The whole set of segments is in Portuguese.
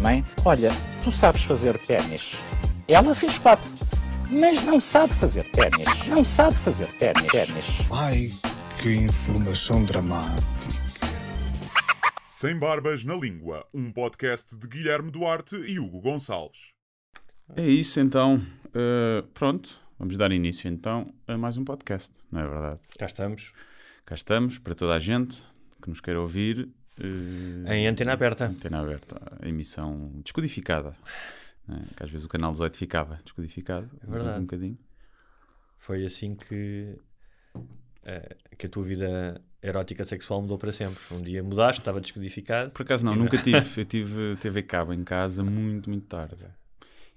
Mãe, olha, tu sabes fazer ténis. Ela fez quatro, mas não sabe fazer ténis. Não sabe fazer ténis. ténis. Ai, que informação dramática. Sem Barbas na Língua, um podcast de Guilherme Duarte e Hugo Gonçalves. É isso então. Uh, pronto, vamos dar início então a mais um podcast, não é verdade? Cá estamos, Cá estamos para toda a gente que nos queira ouvir. Uh, em antena aberta. Antena aberta, emissão descodificada. né? Que às vezes o canal 18 ficava descodificado. durante verdade. Um bocadinho. Foi assim que, eh, que a tua vida erótica sexual mudou para sempre. Um dia mudaste, estava descodificado. Por acaso não, nunca tive. Eu tive TV cabo em casa muito, muito tarde.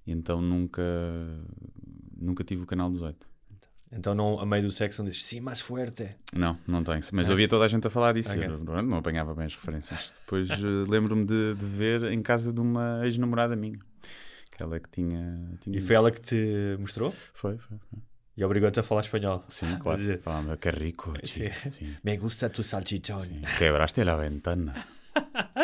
Então nunca, nunca tive o canal 18. Então, não, a meio do sexo, não dizes sim, mais fuerte. Não, não tem. Mas Ah. ouvia toda a gente a falar isso. Ok. Eu não, não apanhava bem as referências. Depois eh, lembro-me de, de ver em casa de uma ex-namorada minha. Aquela que tinha. tinha E isso. foi ela que te mostrou Foi, foi. foi. e obrigou-te a falar espanhol. Sim, claro. Falava que é rico. Me gusta tu salchichón. Quebraste la ventana.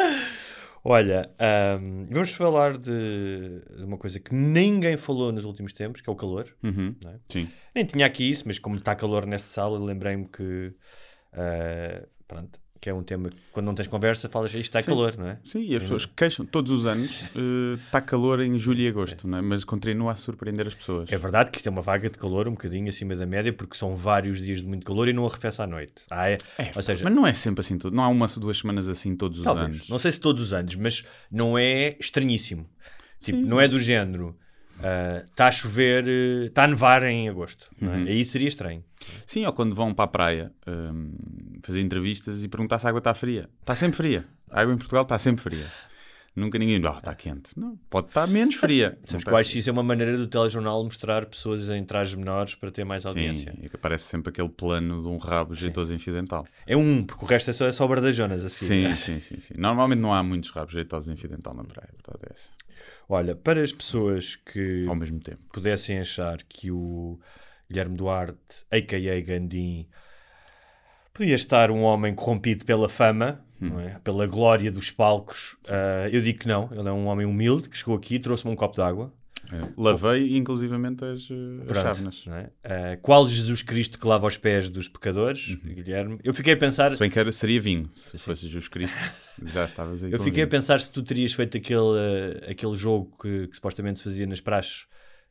Olha, ahm, vamos falar de, de uma coisa que ninguém falou nos últimos tempos, que é o calor. Uhum. É? Sim. Nem tinha aqui isso, mas como está calor nesta sala, lembrei-me que, ah, pronto, que é um tema que quando não tens conversa, falas isto está Sim. calor, não é? Sim, e as pessoas queixam todos os anos. Está calor em julho e agosto, não é? mas continua a surpreender as pessoas. É verdade que isto é uma vaga de calor um bocadinho acima da média, porque são vários dias de muito calor e não arrefece à noite. Ah, é? Ou seja, Mas não é sempre assim, não há uma ou duas semanas assim todos os talvez, anos. não sei se todos os anos, mas não é estranhíssimo. Tipo, Sim. não é do género. Está a chover, está a nevar em agosto. é? Uhum. Aí seria estranho. Sim, ou quando vão para a praia hum, fazer entrevistas e perguntar se a água está fria. Está sempre fria. A água em Portugal está sempre fria. Nunca ninguém. Ah, está quente. Não, pode estar menos fria. Sabes que eu acho isso é uma maneira do telejornal mostrar pessoas em trajes menores para ter mais audiência. Sim, e que aparece sempre aquele plano de um rabo jeitoso em fio dental. É um, porque o resto é só, é só bardajonas assim. Sim, sim, sim, sim. Normalmente não há muitos rabos jeitosos em fio dental na praia. É essa. Olha, para as pessoas que Ao mesmo tempo. pudessem achar que o Guilherme Duarte, a.k.a. Gandim, podia estar um homem corrompido pela fama, Hum. é? pela glória dos palcos, ah, eu digo que não. Ele é um homem humilde que chegou aqui, trouxe-me um copo de água. É, Lavei inclusivamente as, eh, as Pronto, chávenas. não é? Ah, qual Jesus Cristo que lava os pés dos pecadores, Uhum. Guilherme? Eu fiquei a pensar. Se bem que era, seria vinho. Se fosse Jesus Cristo, já estavas aí Eu fiquei a vinho. pensar se tu terias feito aquele, eh, aquele jogo que, que supostamente se fazia nas praxes.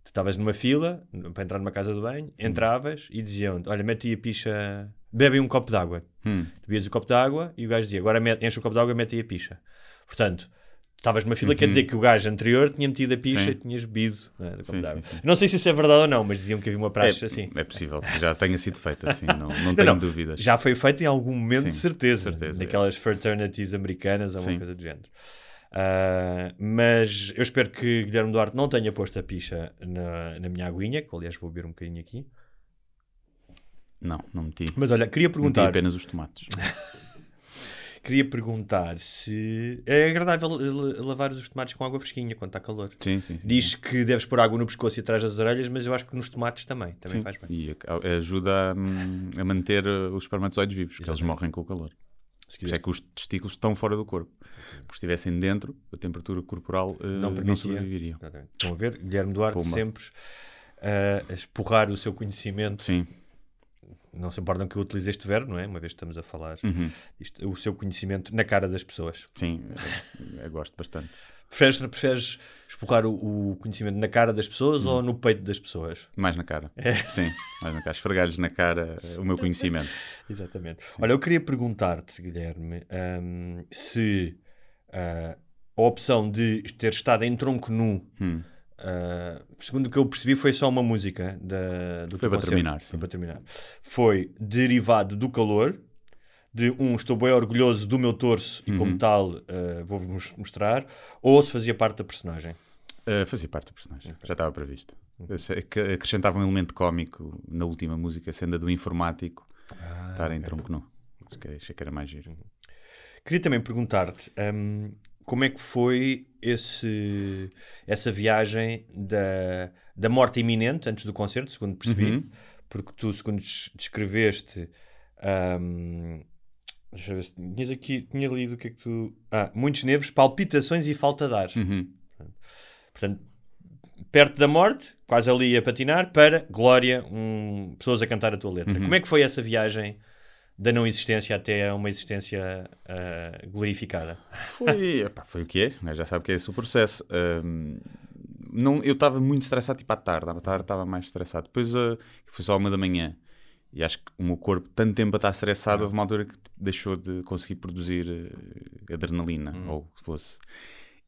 Tu estavas numa fila para entrar numa casa de banho, entravas e diziam: Olha, mete aí a picha, bebe aí um copo de água. Hum. Tu bebias o copo de água e o gajo dizia: Agora enche o copo de água e mete aí a picha. Portanto, estavas numa fila, quer dizer que o gajo anterior tinha metido a picha Uhum. Sim. e tinhas bebido não é, do copo Sim, de água. sim, sim. Não sei se isso é verdade ou não, mas diziam que havia uma praxe é, assim. é possível que já tenha sido feito assim, não, não tenho não, dúvidas. Já foi feito em algum momento, Sim, de certeza. certeza, é. Naquelas fraternities americanas ou uma Sim. coisa do género. Ah, mas eu espero que Guilherme Duarte não tenha posto a picha na, na minha aguinha, que aliás vou beber um bocadinho aqui. Não, não meti. Mas olha, queria Meti perguntar, apenas os tomates. queria perguntar se é agradável la- lavar os tomates com água fresquinha quando está calor. Sim, sim. sim. Diz que deves pôr água no pescoço e atrás das orelhas, mas eu acho que nos tomates também, também Sim, faz bem. E ajuda a, hum, a manter uh, os espermatozoides vivos, que eles Exatamente. morrem com o calor. Se é que os testículos estão fora do corpo. Porque se estivessem dentro, a temperatura corporal uh, Não não. Exatamente. Estão a ver? Guilherme Duarte Pumba. sempre ah, a expurrar o seu conhecimento Sim. Não se importam que eu utilize este verbo, não é? Uma vez que estamos a falar Uhum. isto, o seu conhecimento na cara das pessoas. Sim, eu, eu gosto bastante. Preferes, preferes expurrar o, o conhecimento na cara das pessoas Uhum. ou no peito das pessoas? Mais na cara. É. Sim, mais na cara. Esfregar-lhes na cara uh, o meu conhecimento. Exatamente. Olha, eu queria perguntar-te, Guilherme, hum, se ah, a opção de ter estado em tronco nu, Hum. Ah, segundo o que eu percebi, foi só uma música da, do Foi para terminar, sim. Foi para terminar. Foi derivado do calor, de um, estou bem orgulhoso do meu torso e como tal uh, vou-vos mostrar, ou se fazia parte da personagem? Uh, fazia parte do personagem, já estava previsto. Esse- que Acrescentava um elemento cómico na última música, sendo a do informático, estar em tronco nu. Achei que era mais giro. Queria também perguntar-te hum, como é que foi esse, essa viagem da, da morte iminente antes do concerto, segundo percebi, Uhum. porque tu, segundo des- descreveste, hum, deixa eu ver se tinhas aqui, tinha lido o que é que tu. Ah, muitos nervos, palpitações e falta de ar. Uhum. Portanto, perto da morte, quase ali a patinar, para glória, um, pessoas a cantar a tua letra. Uhum. Como é que foi essa viagem da não existência até a uma existência ah, glorificada? Foi, epá, foi o que é, gajo já sabe que é esse o processo. Não, eu estava muito estressado, tipo à tarde, à tarde estava mais estressado. Depois ah, foi só uma da manhã. E acho que o meu corpo, tanto tempo a estar estressado, houve uma altura que deixou de conseguir produzir eh, adrenalina, ou o que fosse.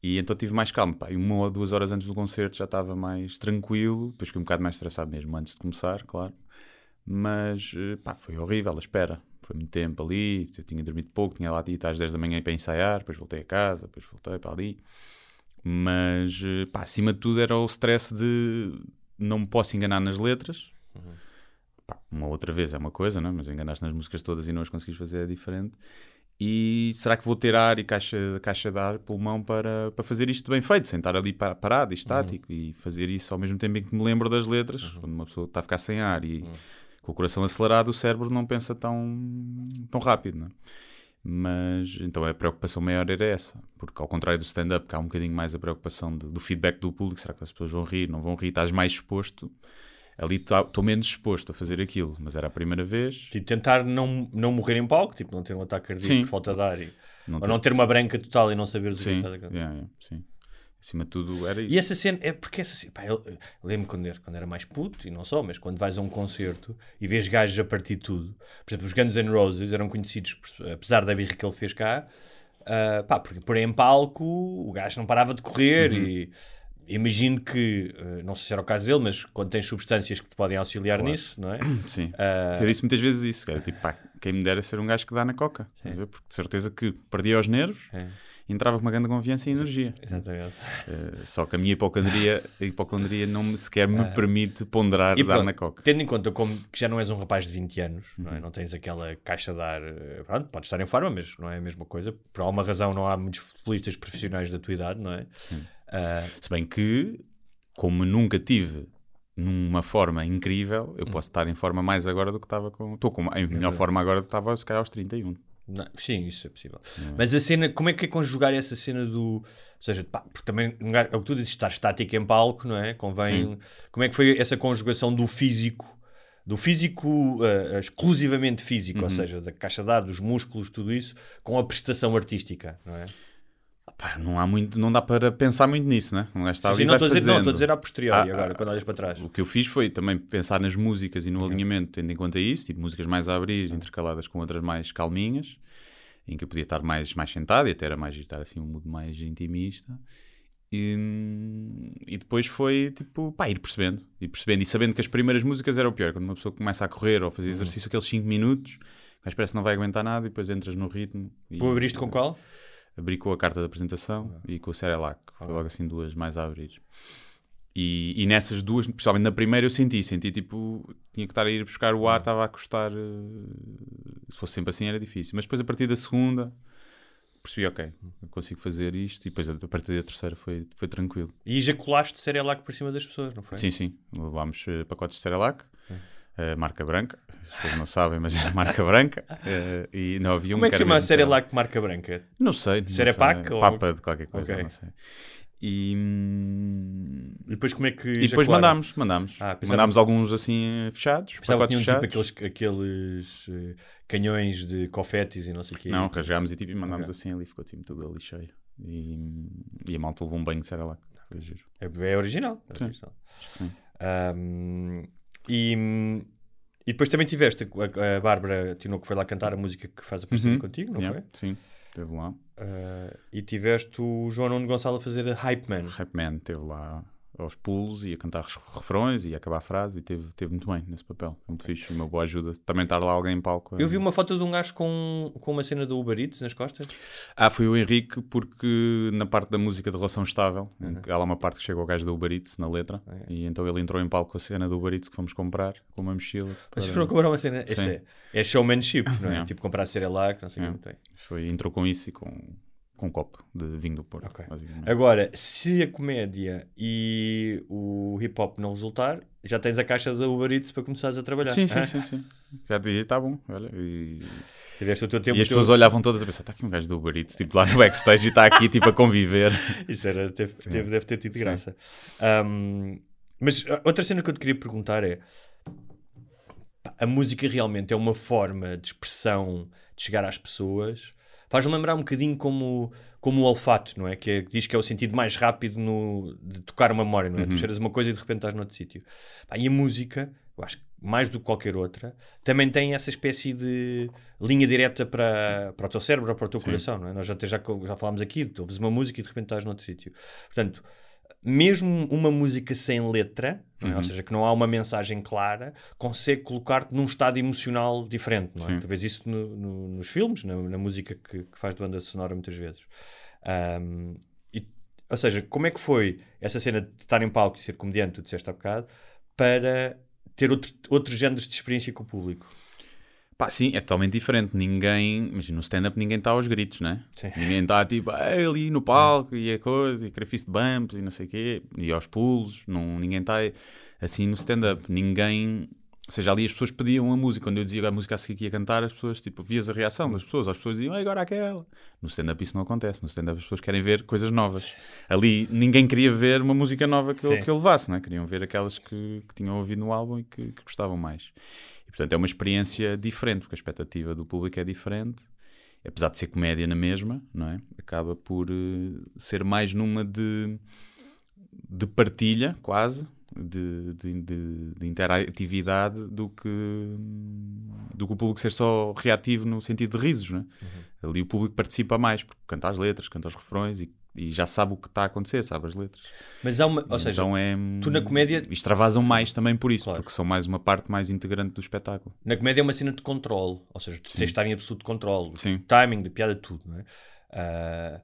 E então tive mais calma. Pá, e uma ou duas horas antes do concerto já estava mais tranquilo. Depois fiquei um bocado mais estressado mesmo antes de começar, claro. Mas eh, pá, foi horrível a espera. Foi muito tempo ali. Eu tinha dormido pouco, tinha lá ido às 10 da manhã para ensaiar. Depois voltei a casa, depois voltei para ali. Mas eh, pá, acima de tudo era o stress de não me posso enganar nas letras. Pá, uma outra vez é uma coisa, não é? mas enganaste nas músicas todas e não as conseguis fazer é diferente. E será que vou ter ar e caixa, caixa de ar, pulmão para, para fazer isto bem feito, sem estar ali pa- parado e estático e fazer isso ao mesmo tempo em que me lembro das letras, quando uma pessoa está a ficar sem ar e com o coração acelerado, o cérebro não pensa tão, tão rápido, não é? Mas então a preocupação maior era essa, porque ao contrário do stand-up, que há um bocadinho mais a preocupação de- do feedback do público, será que as pessoas vão rir, não vão rir, estás mais exposto. Ali estou menos exposto a fazer aquilo, mas era a primeira vez. Tipo, tentar não, não morrer em palco, tipo, não ter um ataque cardíaco Sim. falta de ar, e, Não ou ter- não ter uma branca total e não saberes o que Sim, estás a cantar. yeah, yeah, sim. Acima de tudo era isso. E essa cena, é porque essa cena, pá, eu, eu lembro quando era, quando era mais puto, e não só, mas quando vais a um concerto e vês gajos a partir de tudo. Por exemplo, os Guns N' Roses eram conhecidos, por- apesar da birra que ele fez cá, ah, pá, porque por aí em palco o gajo não parava de correr Uhum. e imagino que, ah, não sei se era o caso dele, mas quando tens substâncias que te podem auxiliar nisso, não é? Sim. Ah, Eu disse muitas vezes isso, cara. Tipo, pá, quem me dera ser um gajo que dá na coca. Porque de certeza que perdia os nervos, É. entrava com uma grande confiança e energia. Exatamente. Eh, só que a minha hipocondria, a hipocondria não me, sequer me permite ponderar Ah. E dar pronto, na coca. Tendo em conta como que já não és um rapaz de 20 anos, não, Uhum. é? não tens aquela caixa de ar, eh, pronto, podes estar em forma, mas não é a mesma coisa. Por alguma razão não há muitos futebolistas profissionais da tua idade, não é? Ah, Se bem que, como nunca tive numa forma incrível, eu posso estar em forma mais agora do que estava com. Estou com em melhor forma agora do que estava, se calhar, aos 31. Não, sim, isso é possível. Mas a cena, como é que é conjugar essa cena do. Ou seja, pá, porque também é o que tu dizes, estar estático em palco, não é? Convém. Como é que foi essa conjugação do físico? Do físico ah, exclusivamente físico, Uhum. ou seja, da caixa de ar, dos músculos, tudo isso, com a prestação artística, não é? Pá, não há muito, não dá para pensar muito nisso, né? Um gajo está ali não estou a dizer, não, estou a dizer a posteriori Ah, agora, ah, quando olhas para trás. O que eu fiz foi também pensar nas músicas e no alinhamento, tendo em conta isso, tipo músicas mais a abrir, intercaladas com outras mais calminhas, em que eu podia estar mais, mais sentado e até era mais estar assim um mood mais intimista. E, e depois foi tipo, pá, ir percebendo, ir percebendo e sabendo que as primeiras músicas era o pior, quando uma pessoa começa a correr ou a fazer exercício aqueles 5 minutos, mas parece que não vai aguentar nada e depois entras no ritmo. E, Tu abriste com qual? Abri com a carta de apresentação e com o Cerelac. Foi logo assim duas mais a abrir. E, e nessas duas, principalmente na primeira, eu senti, senti tipo, tinha que estar a ir buscar o ar, estava a custar. eh, Se fosse sempre assim era difícil. Mas depois a partir da segunda percebi, ok, eu consigo fazer isto. E depois a partir da terceira foi, foi tranquilo. E ejaculaste Cerelac por cima das pessoas, não foi? Sim, sim. Levámos eh, pacotes de Cerelac. Eh, marca branca, as pessoas não sabem, mas era marca branca. eh, e não havia um Como é que chama a mesmo Cerelac de marca branca? Não sei. Cerepac sei. ou- Papa de qualquer coisa, Ok. não sei. E, hum, E depois como é que e depois mandámos, mandámos. Ah, pensava- mandámos alguns assim fechados, Pensava que tipo fechados. aqueles, aqueles eh, canhões de confetes e não sei o quê. Não, rasgámos e, tipo, e mandámos Ok. assim ali, ficou tipo, tudo ali cheio. E, e a malta levou um banho de giro. É, é original. é Sim. original. Sim. Ahm, e, e depois também tiveste a, a Bárbara Tinoco que foi lá cantar a música que faz a parceria Uhum. contigo, não Yeah, foi? Sim, esteve lá. Ah, e tiveste o João Nuno Gonçalo a fazer a Hype Man. Hype Man esteve lá aos pulos e a cantar refrões e a acabar a frase e teve, teve muito bem nesse papel. Muito fixe, uma boa ajuda. Também estar lá alguém em palco. é- Eu vi uma foto de um gajo com, com uma cena do Uber Eats nas costas. Ah, foi o Henrique, porque na parte da música de relação estável, Uhum. há lá uma parte que chega ao gajo da Uber Eats na letra, e então ele entrou em palco com a cena do Uber Eats que fomos comprar, com uma mochila. Vocês para- foram comprar uma cena. É, é showmanship, não é? Yeah. Tipo comprar Cerelac, não sei o Yeah. que muito bem. Foi, entrou com isso e com, com um copo de vinho do Porto. Ok. basicamente. Agora, se a comédia e o hip hop não resultar, já tens a caixa da Uber Eats para começares a trabalhar. Sim, sim, hã? sim, sim. Já disse, está bom. Olha, e, Tiveste o teu tempo. e as teu- pessoas olhavam todas a pensar: está aqui um gajo do Uber Eats, tipo lá no backstage e está aqui tipo a conviver. Isso era, teve, teve- deve ter tido Sim. graça. Ahm, mas a- outra cena que eu te queria perguntar é: a música realmente é uma forma de expressão de chegar às pessoas? Faz-me lembrar um bocadinho como, como o olfato, não é? Que é- diz que é o sentido mais rápido no, de tocar uma memória, não é? Tu cheiras uma coisa e de repente estás noutro sítio. Pá, e a música, eu acho que mais do que qualquer outra, também tem essa espécie de linha direta para, para o teu cérebro ou para o teu coração, não é? Nós até já, já falámos aqui, tu ouves uma música e de repente estás noutro sítio. Portanto, mesmo uma música sem letra, é? ou seja, que não há uma mensagem clara, consegue colocar-te num estado emocional diferente. Não é? Tu vês isso no- no- nos filmes, na, na música que, que faz de banda sonora muitas vezes. Ahm, e, ou seja, como é que foi essa cena de estar em palco e ser comediante, tu disseste há bocado, para ter outro, outros géneros de experiência com o público? Pá, sim, é totalmente diferente. Ninguém, imagina, no stand-up ninguém está aos gritos, né? Sim. Ninguém está tipo "Ah, ali no palco e a coisa, e querer fist bumps e não sei o quê, e aos pulos. Não, ninguém está assim no stand-up. Ninguém. Ou seja, ali as pessoas pediam a música. Quando eu dizia a música a seguir que ia cantar, as pessoas, tipo, vias a reação das pessoas. As pessoas diziam, "Ah, agora aquela. No stand-up isso não acontece. No stand-up as pessoas querem ver coisas novas. Ali ninguém queria ver uma música nova que eu, que eu levasse, né? Queriam ver aquelas que, que tinham ouvido no álbum e que, que gostavam mais. Portanto é uma experiência diferente, porque a expectativa do público é diferente. Apesar de ser comédia na mesma, não é? Acaba por eh, ser mais numa de, de partilha, quase, de, de, de- de interatividade do que, do que o público ser só reativo no sentido de risos, não é? Ali o público participa mais, porque canta as letras, canta os refrões e, e já sabe o que está a acontecer, sabe as letras. Mas há uma. Ou seja, então é, tu na comédia- Extravasam mais também por isso, Claro. porque são mais uma parte mais integrante do espetáculo. Na comédia é uma cena de controle, ou seja, tu tens de estar em absoluto controle, Sim. timing, de piada, tudo, não é? Ah,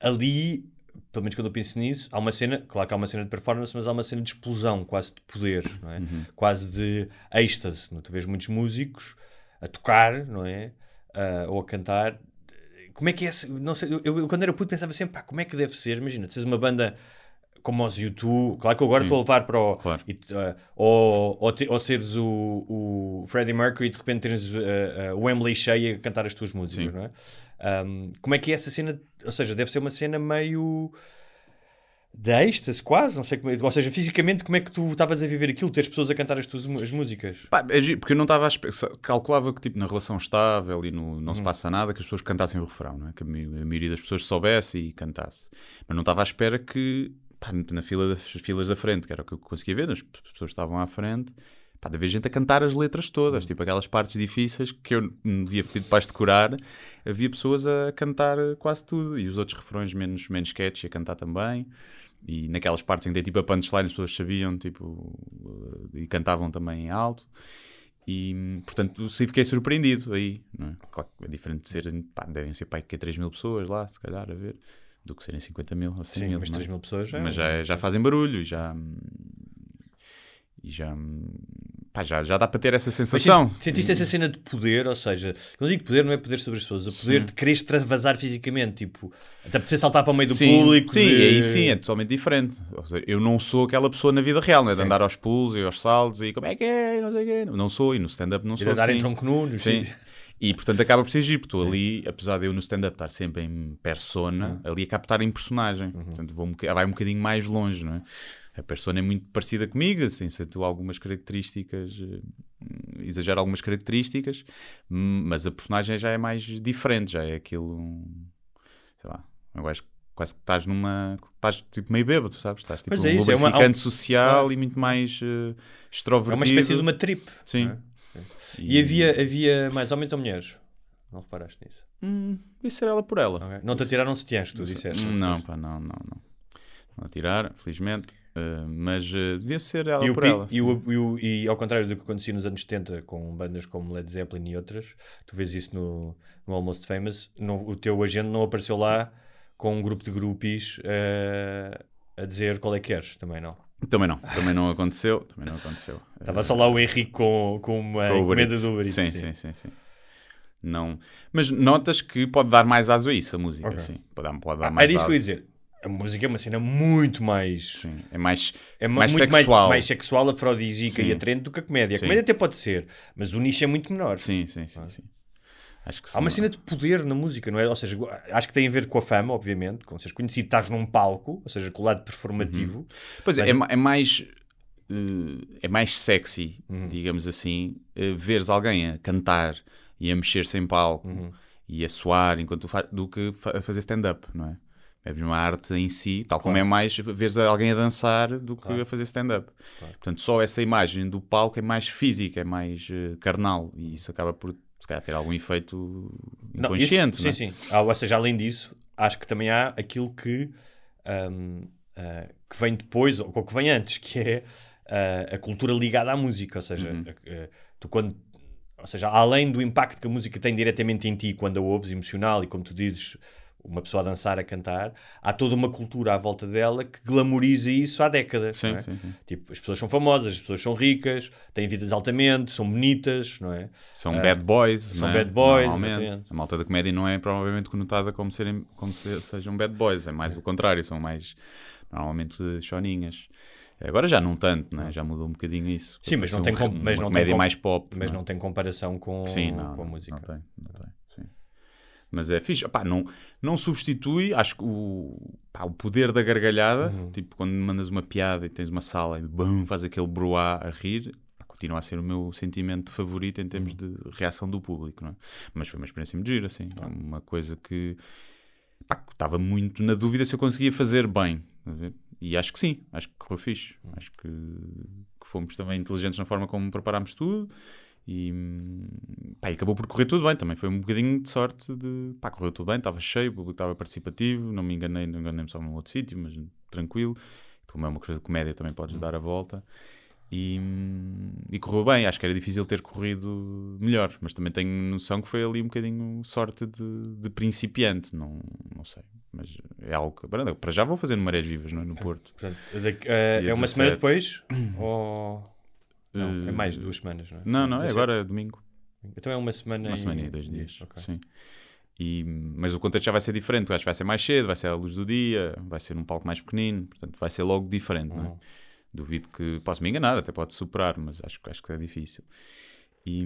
ali, pelo menos quando eu penso nisso, há uma cena, claro que há uma cena de performance, mas há uma cena de explosão, quase de poder, não é? Quase de êxtase. Não? é? Tu vês muitos músicos a tocar, não é? Ah, ou a cantar. Como é que é? Não sei, eu, eu quando era puto pensava sempre, pá, como é que deve ser? Imagina, tens uma banda como os U2, claro que eu agora estou a levar para o. Claro. e, ah, ou, ou, te- ou seres o, o Freddie Mercury e de repente teres ah, ah, o Wembley cheio a cantar as tuas músicas, Sim. não é? Ahm, como é que é essa cena? Ou seja, deve ser uma cena meio de êxtase, quase, não sei como ou seja, fisicamente como é que tu estavas a viver aquilo, teres pessoas a cantar as tuas as músicas? Pá, é porque eu não estava a calculava que tipo na relação estável e no não se passa nada que as pessoas cantassem o refrão, não é? que a, maioria das pessoas soubesse e cantasse. Mas não estava à espera que pá, na fila das filas da frente, que era o que eu conseguia ver, as pessoas estavam à frente, pá, de haver gente a cantar as letras todas, Uhum. tipo aquelas partes difíceis que eu me via fedido para as decorar, havia pessoas a cantar quase tudo e os outros refrões menos, menos sketchy a cantar também. E naquelas partes em que tem tipo a punchline, as pessoas sabiam tipo, eh, e cantavam também em alto. E portanto, sim, fiquei surpreendido aí. Não é? Claro que é diferente de ser, pá, devem ser pá, que 3 mil pessoas lá, se calhar, a ver, do que serem 50 mil ou 100 Sim, mil. mas não é? 3 mil pessoas já. Mas já, já fazem barulho e já. E já. Pá, já, já dá para ter essa Mas sensação. senti- Sentiste essa cena de poder, ou seja, quando digo poder, não é poder sobre as pessoas, o poder de querer extravasar fisicamente, tipo, até poder saltar para o meio do sim, público. Sim, de- aí sim, é totalmente diferente. Seja, eu não sou aquela pessoa na vida real, né? de Sim. andar aos pulos e aos saltos e como é que é, não sei o quê. Não sou, e no stand-up não de sou andar assim. em tronco nu, no Sim. E portanto acaba por ser giro, porque estou ali, apesar de eu no stand-up estar sempre em persona, Uhum. ali acabo por estar em personagem. Portanto vou um, vai um bocadinho mais longe, não é? A persona é muito parecida comigo, assim, acentua algumas características, eh, exagera algumas características, hum, mas a personagem já é mais diferente, já é aquilo, sei lá, eu acho que quase que estás numa, estás tipo meio bêbado, sabes? Estás tipo Mas um é isso, é uma- lubrificante há um- social Claro. e muito mais É extrovertido. uma espécie de uma trip. Sim. é? E havia, havia mais homens ou mulheres? Não reparaste nisso? Hum, isso era ela por ela. Ok. Não te atiraram setiãs, que tu disseste. Hum, Não, pá, não, não, não. Não atiraram, felizmente. Uh, mas uh, devia ser ela E, o por pi- ela. e, o- e o- e ao contrário do que acontecia nos anos 70 com bandas como Led Zeppelin e outras, tu vês isso no, no Almost Famous, não- o teu agente não apareceu lá com um grupo de groupies eh, a dizer qual é que queres, também não. Também não, também não aconteceu. Também não aconteceu. Estava só lá o Henrique com, com uma Com o encomenda do Uber sim, sim, sim, sim. Não. Mas notas que pode dar mais aso a isso, a música, Ok. sim. Pode dar, pode dar Ah, mais era isso que eu ia dizer. A música é uma cena muito mais. Sim, é mais, É ma- mais sexual. mais, mais sexual, afrodisíaca Sim. e atraente do que a comédia. A Sim. comédia até pode ser, mas o nicho é muito menor. Sim, sim, sim, sim. Acho que Há uma cena de poder na música, não é? Ou seja, acho que tem a ver com a fama, obviamente, com seres conhecido, estás num palco, ou seja, com o lado performativo. Pois é, Mas- é, é mais. eh, é mais sexy, Uhum. digamos assim, eh, veres alguém a cantar e a mexer-se em palco Uhum. e a suar enquanto faz, do que fazer stand-up, não é? É mesmo a arte em si, tal como é mais veres alguém a dançar do que a fazer stand-up. Portanto, só essa imagem do palco é mais física, é mais eh, carnal e isso acaba por, se calhar, ter algum efeito Não, inconsciente. isso- não é? Sim, sim. Ah, ou seja, além disso, acho que também há aquilo que, ahm, ah, que vem depois, ou que vem antes, que é ah, a cultura ligada à música. Ou seja, Uhum. tu quando. Ou seja, além do impacto que a música tem diretamente em ti quando a ouves, emocional, e como tu dizes, uma pessoa a dançar, a cantar, há toda uma cultura à volta dela que glamoriza isso há décadas. Sim, é? sim, sim. Tipo, as pessoas são famosas, as pessoas são ricas, têm vidas altamente, são bonitas, não é? São Ah, bad boys, são é? bad boys, Normalmente. exatamente. A malta da comédia não é provavelmente conotada como, serem, como se, sejam bad boys, é mais o contrário, são mais normalmente choninhas. Agora já não tanto, né? já mudou um bocadinho isso. Sim, mas não tem, um- mas não tem mais pop. Mas não é? não tem comparação com, Sim, não, com a música. Não tem, não tem. Mas é fixe. Opá, não, não substitui, acho que o, pá, o poder da gargalhada, Uhum. tipo quando mandas uma piada e tens uma sala e bum, faz aquele broá a rir, pá, continua a ser o meu sentimento favorito em termos Uhum. de reação do público. Não é? Mas foi uma experiência muito gira, assim. É uma coisa que pá, estava muito na dúvida se eu conseguia fazer bem. E acho que sim, acho que correu fixe. Acho que, que fomos também inteligentes na forma como preparámos tudo. E, hum, pá, e acabou por correr tudo bem. Também foi um bocadinho de sorte de pá, correu tudo bem, estava cheio, o público estava participativo. Não me enganei, não enganei-me só num outro sítio, mas tranquilo. Como é uma coisa de comédia, também podes dar a volta. E, hum, e correu bem. Acho que era difícil ter corrido melhor, mas também tenho noção que foi ali um bocadinho sorte de, de principiante. Não, não sei, mas é algo que para já vou fazer no Marés Vivas, não é? No Porto. Portanto, daqui- eh, é uma semana 17. depois? ou... Não, é mais de duas semanas, não é? Não, não, é 17. agora é domingo. Então é uma semana Uma e... semana e dois dias. Ok. Sim. E, mas o contexto já vai ser diferente, acho que vai ser mais cedo, vai ser à luz do dia, vai ser num palco mais pequenino, portanto vai ser logo diferente. Não é? Uhum. Duvido que posso me enganar, até pode superar, mas acho, que- acho que é difícil. E,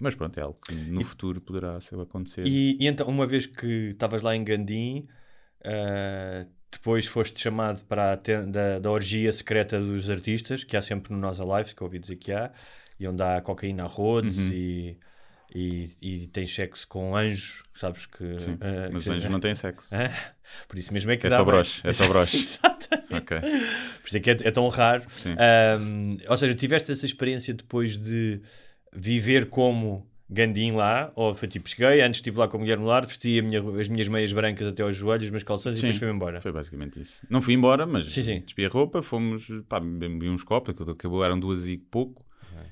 mas pronto, é algo que no futuro poderá ser acontecer. E, e então, uma vez que estavas lá em Gandim, eh, depois foste chamado para a da, da orgia secreta dos artistas, que há sempre no Nós Alive, que ouvi dizer que há, e onde há cocaína a rodos Uhum. e, e, e tem sexo com anjos, sabes que... Sim, eh, mas que- os anjos não têm sexo. Hã? Por isso mesmo é que É dá só broche, é só broche. Exatamente. Ok. Por isso é que é, é tão raro. Ahm, ou seja, tiveste essa experiência depois de viver como Gandim lá? Ou foi tipo, cheguei, antes estive lá com a mulher no lar, vesti minha- as minhas meias brancas até aos joelhos, os meus calções e Sim, depois fui embora. Foi basicamente isso. Não fui embora, mas Sim, sim. despi a roupa, fomos, pá, bebi uns copos, acabou, eram duas e pouco.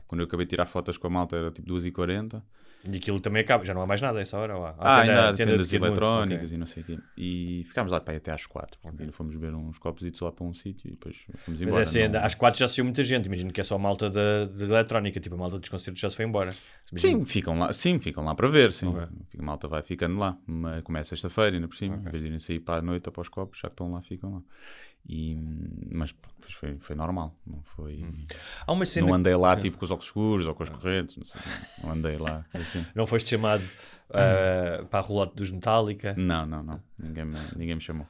Quando eu acabei de tirar fotos com a malta era tipo duas e quarenta. E aquilo também acaba, já não há mais nada a essa hora. há? Ah, Há ainda há tenda- tenda tendas eletrónicas Ok. e não sei o quê. E ficámos lá pá, até às quatro. Ainda Fomos beber uns copos lá para um sítio e depois fomos Mas embora. é assim, Não- às quatro já saiu muita gente. Imagino que é só a malta da, da eletrónica, tipo a malta dos concertos já se foi embora. Imagino- Sim, ficam lá, sim, ficam lá para ver, sim. Ok. A malta vai ficando lá. Mas começa sexta-feira, ainda por cima. Em vez de irem sair para a noite após os copos, já que estão lá, ficam lá. E, mas foi, foi normal. Não foi. Há uma cena Não andei lá tipo com os óculos escuros ou com as correntes, não sei. Não andei lá assim. Não foste chamado ah, para a rolote dos Metallica. Não, não, não. Ninguém me, ninguém me chamou.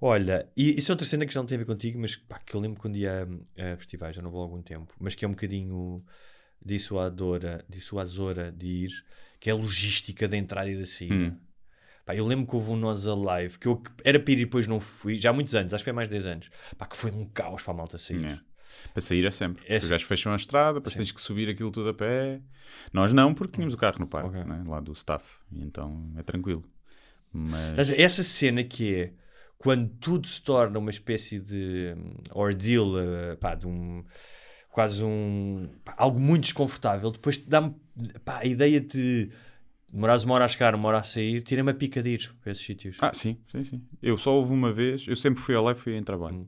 Olha, e isso é outra cena que já não tem a ver contigo, mas pá, que eu lembro quando ia a festivais, já não vou há algum tempo, mas que é um bocadinho dissuadora, dissuasora de ir, que é a logística da entrada e da saída. Hum. Pá, eu lembro que houve um Nós Alive, que eu era para ir e depois não fui, já há muitos anos, acho que foi há mais de 10 anos, pá, que foi um caos para a malta sair. É. Para sair é sempre. É Os gajos fecham a estrada, depois tens que subir aquilo tudo a pé. Nós não, porque tínhamos o carro no parque, Ok. né? lá do staff. Então é tranquilo. Mas. Essa cena que é quando tudo se torna uma espécie de hum, ordeal, eh, pá, de um quase um pá, algo muito desconfortável, depois dá-me a ideia de demorares uma hora a chegar, uma hora a sair, tira-me a pica de ir para esses sítios. Ah, sim, sim, sim. Eu só houve uma vez, eu sempre fui ao live e fui em trabalho. Hum.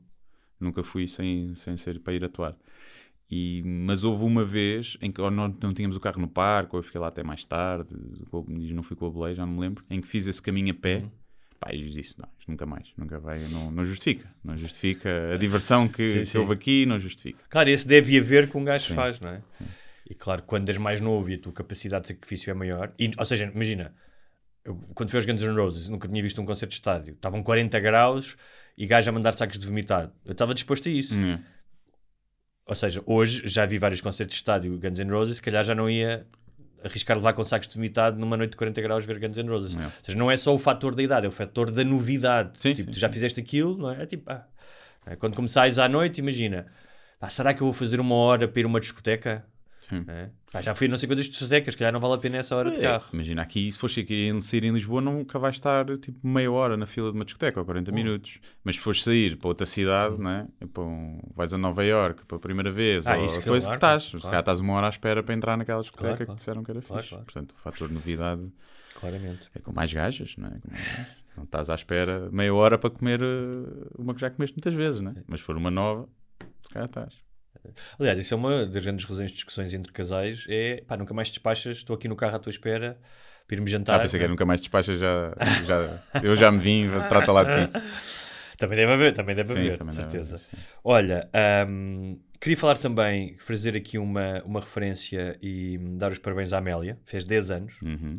Nunca fui sem, sem ser para ir atuar. E, mas houve uma vez em que ou não, não tínhamos o carro no parque, ou eu fiquei lá até mais tarde, não fui com a boleia, já não me lembro, em que fiz esse caminho a pé. Hum. Pá, e disse, não, isto nunca mais, nunca vai, não, não justifica. Não justifica a diversão que, Sim, que sim. houve aqui, não justifica. Claro, esse deve haver que um gajo Sim, faz, não é? E claro, quando és mais novo e a tua capacidade de sacrifício é maior, e, ou seja, imagina, eu, quando fui aos Guns N' Roses, nunca tinha visto um concerto de estádio, estavam 40 graus e gajo a mandar sacos de vomitado. Eu estava disposto a isso. É. Ou seja, hoje já vi vários concertos de estádio Guns N' Roses, se calhar já não ia arriscar levar com sacos de vomitado numa noite de 40 graus ver Guns N' Roses. É. Ou seja, não é só o fator da idade, é o fator da novidade. Sim, tipo, sim, tu já fizeste aquilo, não é? É tipo, ah, é, quando começais à noite, imagina, ah, será que eu vou fazer uma hora para ir a uma discoteca? Sim. É. Pá, já fui a não sei quantas discotecas, se calhar não vale a pena essa hora de carro. Imagina aqui, se fosse aqui sair em Lisboa, nunca vais estar tipo meia hora na fila de uma discoteca ou 40 minutos. Mas se fores sair para outra cidade, né? para um- vais a Nova Iorque pela primeira vez, Ah, ou isso coisa claro, que estás. Se claro. calhar estás uma hora à espera para entrar naquela discoteca Claro, que disseram que era Claro, fixe. Portanto, o fator novidade Claramente. é com mais gajas, não é? Com mais gajas. Não estás à espera meia hora para comer eh, uma que já comeste muitas vezes, né? Mas se for uma nova, se calhar estás. Aliás, isso é uma das grandes razões de discussões entre casais, é, pá, nunca mais despachas, estou aqui no carro à tua espera, para irmos jantar. Ah, pensei que nunca mais despacha, já, já, eu já me vim, trata lá de ti. Também deve haver, também deve Sim, haver, também certeza. haver. Olha, hum, queria falar também, fazer aqui uma, uma referência e dar os parabéns à Amélia, fez 10 anos. Uhum.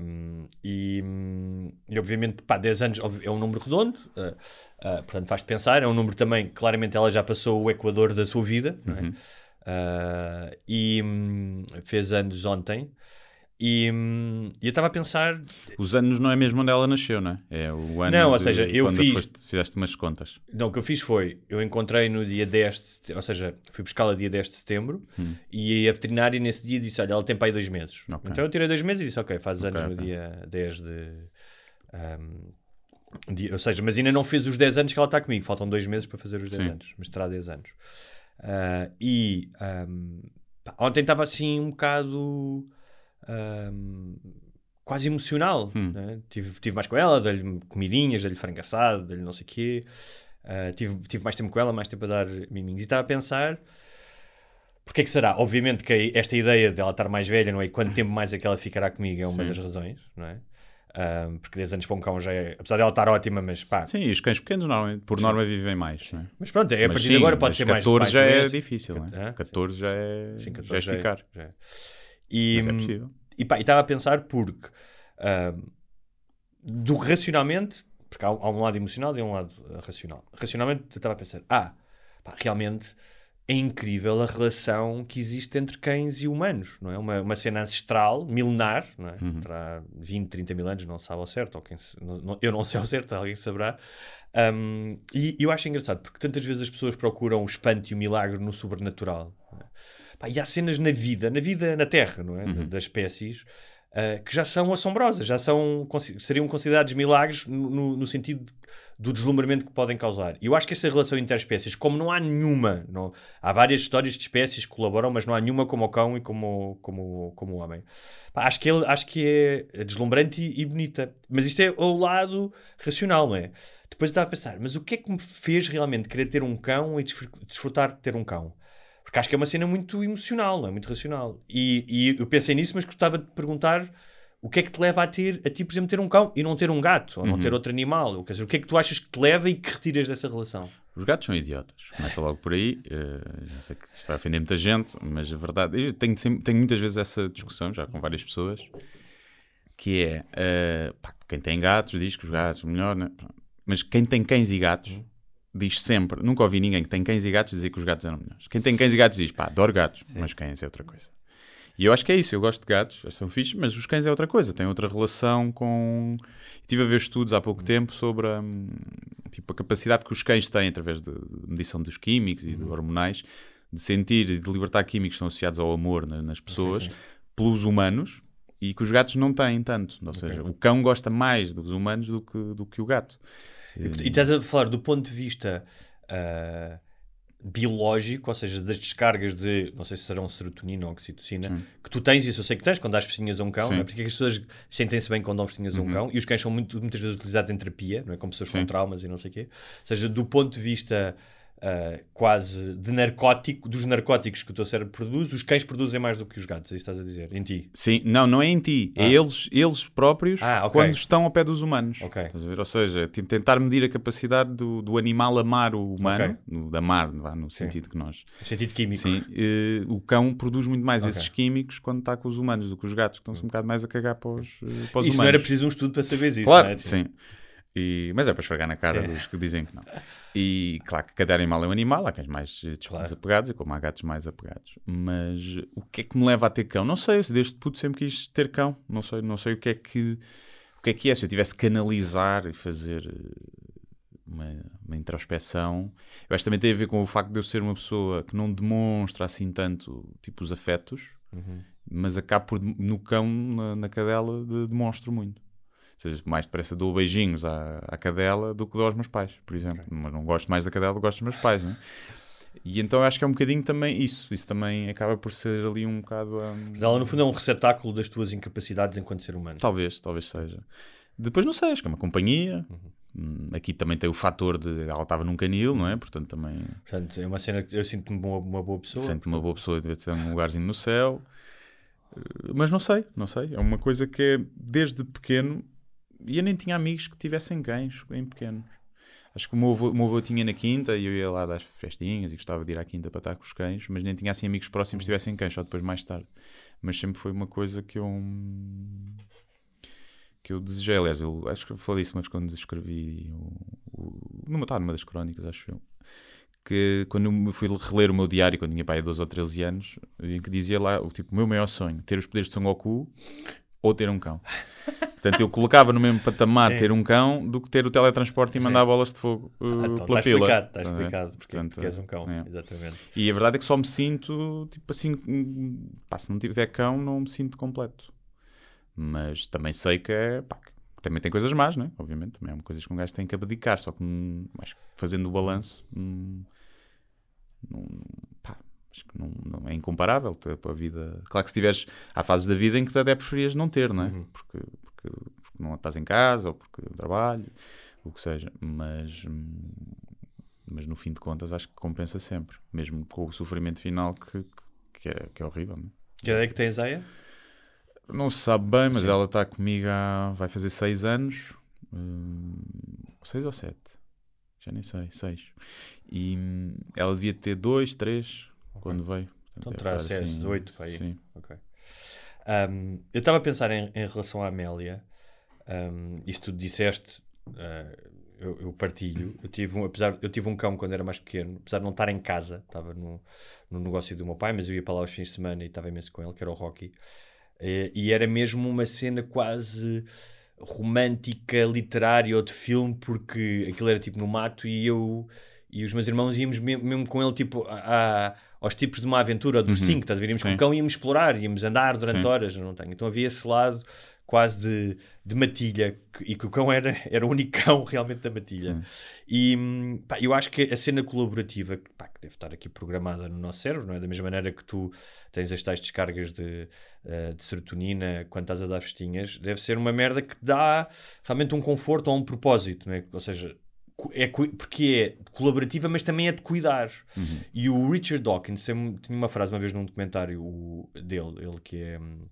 Hum, e, hum, e obviamente, pá, 10 anos é um número redondo, ah, ah, portanto faz-te pensar, é um número também, claramente ela já passou o Equador da sua vida, é? Uhum. Ah, e hum, fez anos ontem. E, hum, eu estava a pensar, Os anos não é mesmo onde ela nasceu, não é? É o ano Não, ou de seja, eu fiz- foste- fizeste umas contas. Não, o que eu fiz foi, eu encontrei no dia 10, de ou seja, fui buscá-la dia 10 de setembro e a veterinária nesse dia disse, olha, ela tem para aí dois meses. Hum. Ok. Então eu tirei dois meses e disse, ok, faz anos Ok, no dia 10 de... ahm, dia- ou seja, mas ainda não fez os 10 anos que ela está comigo, faltam dois meses para fazer os 10 Sim. anos, mas terá 10 anos. Ah, e pá, ontem estava assim um bocado... ahm, quase emocional. Hum. né? Tive, tive mais com ela, dei-lhe comidinhas, dei-lhe frango assado, dei-lhe não sei o quê. Uh, tive, tive mais tempo com ela, mais tempo a dar miminhos. E estava a pensar, porque é que será? Obviamente que esta ideia dela estar mais velha, não é? E quanto tempo mais é que ela ficará comigo é uma Sim. das razões, não é? Um, porque 10 anos para um cão já é, apesar dela estar ótima, mas pá. Sim, e os cães pequenos, normalmente, por norma, vivem mais. é? Mas pronto, é, a partir sim, de agora pode ser mais. 14 mais já é difícil, não é? Hã? 14 já é, Sim, 14 já é esticar. já é. E, Mas é possível. E pá, e estava a pensar porque ahm, do racionalmente, porque há, há um lado emocional e um lado ah, racional. Racionalmente eu estava a pensar, ah, pá, realmente é incrível a relação que existe entre cães e humanos, não é? Uma, uma cena ancestral, milenar, não é? Uhum. Terá 20, 30 mil anos, não sabe ao certo, ou quem não- eu não sei ao certo, alguém saberá. Ahm, e eu acho engraçado, porque tantas vezes as pessoas procuram o espanto e o milagre no sobrenatural. Pá, e há cenas na vida, na vida na Terra, não é? Uhum. Das espécies, ah, que já são assombrosas, já são, seriam considerados milagres no, no- sentido do deslumbramento que podem causar. E eu acho que essa relação interespécies, como não há nenhuma, não, há várias histórias de espécies que colaboram, mas não há nenhuma como o cão e como, como, como o homem. Pá, acho, que ele, acho que é deslumbrante e, e bonita. Mas isto é o lado racional, não é? Depois eu estava a pensar, mas o que é que me fez realmente querer ter um cão e desfr- desfrutar de ter um cão? Porque acho que é uma cena muito emocional, não é? Muito racional. E, e eu pensei nisso, mas gostava de perguntar o que é que te leva a ter, a ti, por exemplo, ter um cão e não ter um gato, ou não ter outro animal? Ou, quer dizer, o que é que tu achas que te leva e que retiras dessa relação? Os gatos são idiotas. Começa logo por aí. eh, já sei que isto vai ofender muita gente, mas a verdade. Eu tenho, sempre- tenho muitas vezes essa discussão, já com várias pessoas, que é. eh, pá, quem tem gatos diz que os gatos melhor, né? mas quem tem cães e gatos diz sempre. Nunca ouvi ninguém que tem cães e gatos dizer que os gatos eram melhores. Quem tem cães e gatos diz, pá, adoro gatos, mas cães é outra coisa. E eu acho que é isso, eu gosto de gatos, eles são fixos, mas os cães é outra coisa, têm outra relação com. Estive a ver estudos há pouco tempo sobre hum, tipo, a capacidade que os cães têm, através de medição dos químicos e de hormonais, de sentir e de libertar químicos que estão associados ao amor na- nas pessoas, pelos humanos, e que os gatos não têm tanto. Ou seja, o cão gosta mais dos humanos do que, do que o gato. E, e estás a falar do ponto de vista ah, biológico, ou seja, das descargas de, não sei se serão serotonina ou oxitocina, que tu tens, isso eu sei que tens, quando dás festinhas a um cão, Sim. não é? porque é as pessoas sentem-se bem quando dão festinhas a um cão, e os cães são muito, muitas vezes utilizados em terapia, não é? Como pessoas com Sim. traumas e não sei o quê. Ou seja, do ponto de vista ah, quase de narcótico, dos narcóticos que o teu cérebro produz, os cães produzem mais do que os gatos, é isso que estás a dizer, em ti. Sim, não, não é em ti, é Ah. eles, eles próprios Ah, ok. quando estão ao pé dos humanos. Ok. Estás a ver? Ou seja, tipo, tentar medir a capacidade do, do animal amar o humano, Ok. no, de amar, no sentido que nós. No sentido químico. Sim, eh, o cão produz muito mais esses químicos quando está com os humanos do que os gatos, que estão-se um bocado mais a cagar para os, eh, para os Isso humanos. não era preciso um estudo para saber isso, Claro, não é? Tipo, sim. E- mas é para esfregar na cara Sim. dos que dizem que não. E claro que cada animal é um animal, há cães mais eh, Claro. desapegados e como há gatos mais apegados. Mas o que é que me leva a ter cão? Não sei, desde puto sempre quis ter cão. Não sei, não sei o que é que o que é que é. Se eu tivesse que analisar e fazer eh, uma, uma introspeção, eu acho que também tem a ver com o facto de eu ser uma pessoa que não demonstra assim tanto tipo os afetos, Uhum. mas acabo por no cão, na, na cadela, de- demonstro muito. Ou seja, mais depressa dou beijinhos à, à cadela do que dou aos meus pais, por exemplo. Mas não gosto mais da cadela do que gosto dos meus pais, né? E então acho que é um bocadinho também isso. Isso também acaba por ser ali um bocado. hum, Ela, no fundo, é um receptáculo das tuas incapacidades enquanto ser humano. Talvez, talvez seja. Depois não sei, acho que é uma companhia. Hum, Aqui também tem o fator de ela estava num canil, não é? Portanto, também Portanto, é uma cena que eu sinto-me uma, boa pessoa. sente uma boa pessoa deve ter um lugarzinho no céu. Eh, Mas não sei, não sei. É uma coisa que é desde pequeno. E eu nem tinha amigos que tivessem cães em pequenos. Acho que o meu avô, o meu avô tinha na quinta e eu ia lá das festinhas e gostava de ir à quinta para estar com os cães, mas nem tinha assim amigos próximos que tivessem cães, só depois mais tarde. Mas sempre foi uma coisa que eu. que eu desejei. Aliás, eu acho que eu falei isso, mas quando escrevi. O, o, numa, tá, numa das crónicas, acho eu que quando eu fui reler o meu diário, quando tinha pai 12 ou 13 anos, em que dizia lá, o tipo, o meu maior sonho, ter os poderes de Son Goku ou ter um cão. Portanto, eu colocava no mesmo patamar ter um cão do que ter o teletransporte e mandar bolas de fogo uh, Ah, então, pela está pila. explicado, está Estás a ver? explicado porque é Portanto, queres um cão. é. Exatamente. E a verdade é que só me sinto, tipo assim, pá, se não tiver cão, não me sinto completo. Mas também sei que é, pá, também tem coisas más, né? Obviamente, também é coisas que um gajo tem que abdicar, só que hum, fazendo o balanço, hum, não, pá, acho que não, não é incomparável tipo, a vida. Claro que se tiveres, há fases da vida em que até preferias não ter, não é? Porque, porque, porque não estás em casa ou porque trabalho, o que seja, mas. mas no fim de contas acho que compensa sempre, mesmo com o sofrimento final que, que, é, que é horrível. Não, Que ideia que tens, Aya? não se sabe bem, mas ela está comigo há. vai fazer seis anos. hum, seis ou sete? Já nem sei, seis. E hum, ela devia ter dois, três quando veio. Então terá acesso de oito para aí. Sim. Ok. Um, eu estava a pensar em, em relação à Amélia. Um, isso tu disseste, uh, eu, eu partilho. Eu tive, um, apesar, eu tive um cão quando era mais pequeno, apesar de não estar em casa, estava no, no negócio do meu pai, mas eu ia para lá aos fins de semana e estava imenso com ele, que era o Rocky. E, e era mesmo uma cena quase romântica, literária ou de filme, porque aquilo era tipo no mato e eu e os meus irmãos íamos mesmo, com ele tipo a, a- aos tipos de uma aventura dos cinco, estás a ver? Íamos com Sim. o cão e íamos explorar, íamos andar durante Sim. horas, não tenho. Então havia esse lado quase de, de matilha que- e que o cão era, era o único cão realmente da matilha. E hum, pá, eu acho que a cena colaborativa, que, pá, que deve estar aqui programada no nosso cérebro, não é? Da mesma maneira que tu tens as tais descargas de, eh, de serotonina quando estás a dar festinhas, deve ser uma merda que dá realmente um conforto ou um propósito, não é? Ou seja, é, porque é colaborativa, mas também é de cuidar. E o Richard Dawkins tinha uma frase uma vez num documentário o- dele, ele que é hum,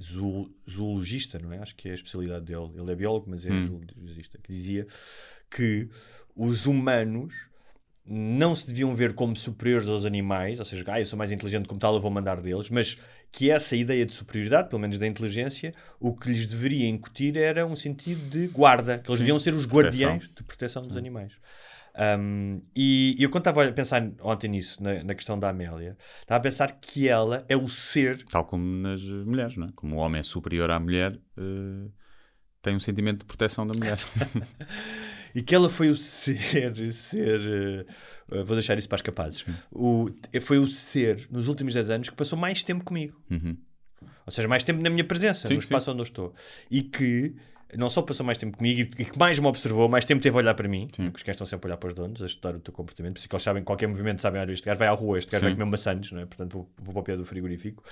zool- zoologista, não é? Acho que é a especialidade dele. Ele é biólogo, mas é zoologista, que dizia que os humanos não se deviam ver como superiores aos animais, ou seja, ah, eu sou mais inteligente como tal, eu vou mandar deles, mas que essa ideia de superioridade, pelo menos da inteligência, o que lhes deveria incutir era um sentido de guarda, que eles deviam ser os guardiães de proteção dos animais. Um, e eu quando estava a pensar ontem nisso, na, na questão da Amélia, estava a pensar que ela é o ser Tal como nas mulheres, não é? Como o homem é superior à mulher, eh, tem um sentimento de proteção da mulher. E que ela foi o ser, ser eh, eh, vou deixar isso para os capazes. O, foi o ser, nos últimos 10 anos, que passou mais tempo comigo. Uhum. Ou seja, mais tempo na minha presença, Sim, no espaço onde eu estou. E que não só passou mais tempo comigo e que mais me observou, mais tempo teve a olhar para mim, Sim. porque os cães estão sempre a olhar para os donos, a estudar o teu comportamento, por isso que eles sabem qualquer movimento, sabem, olha, este gajo vai à rua, este gajo Sim. vai comer maçãs, não é? portanto vou, vou para o pé do frigorífico.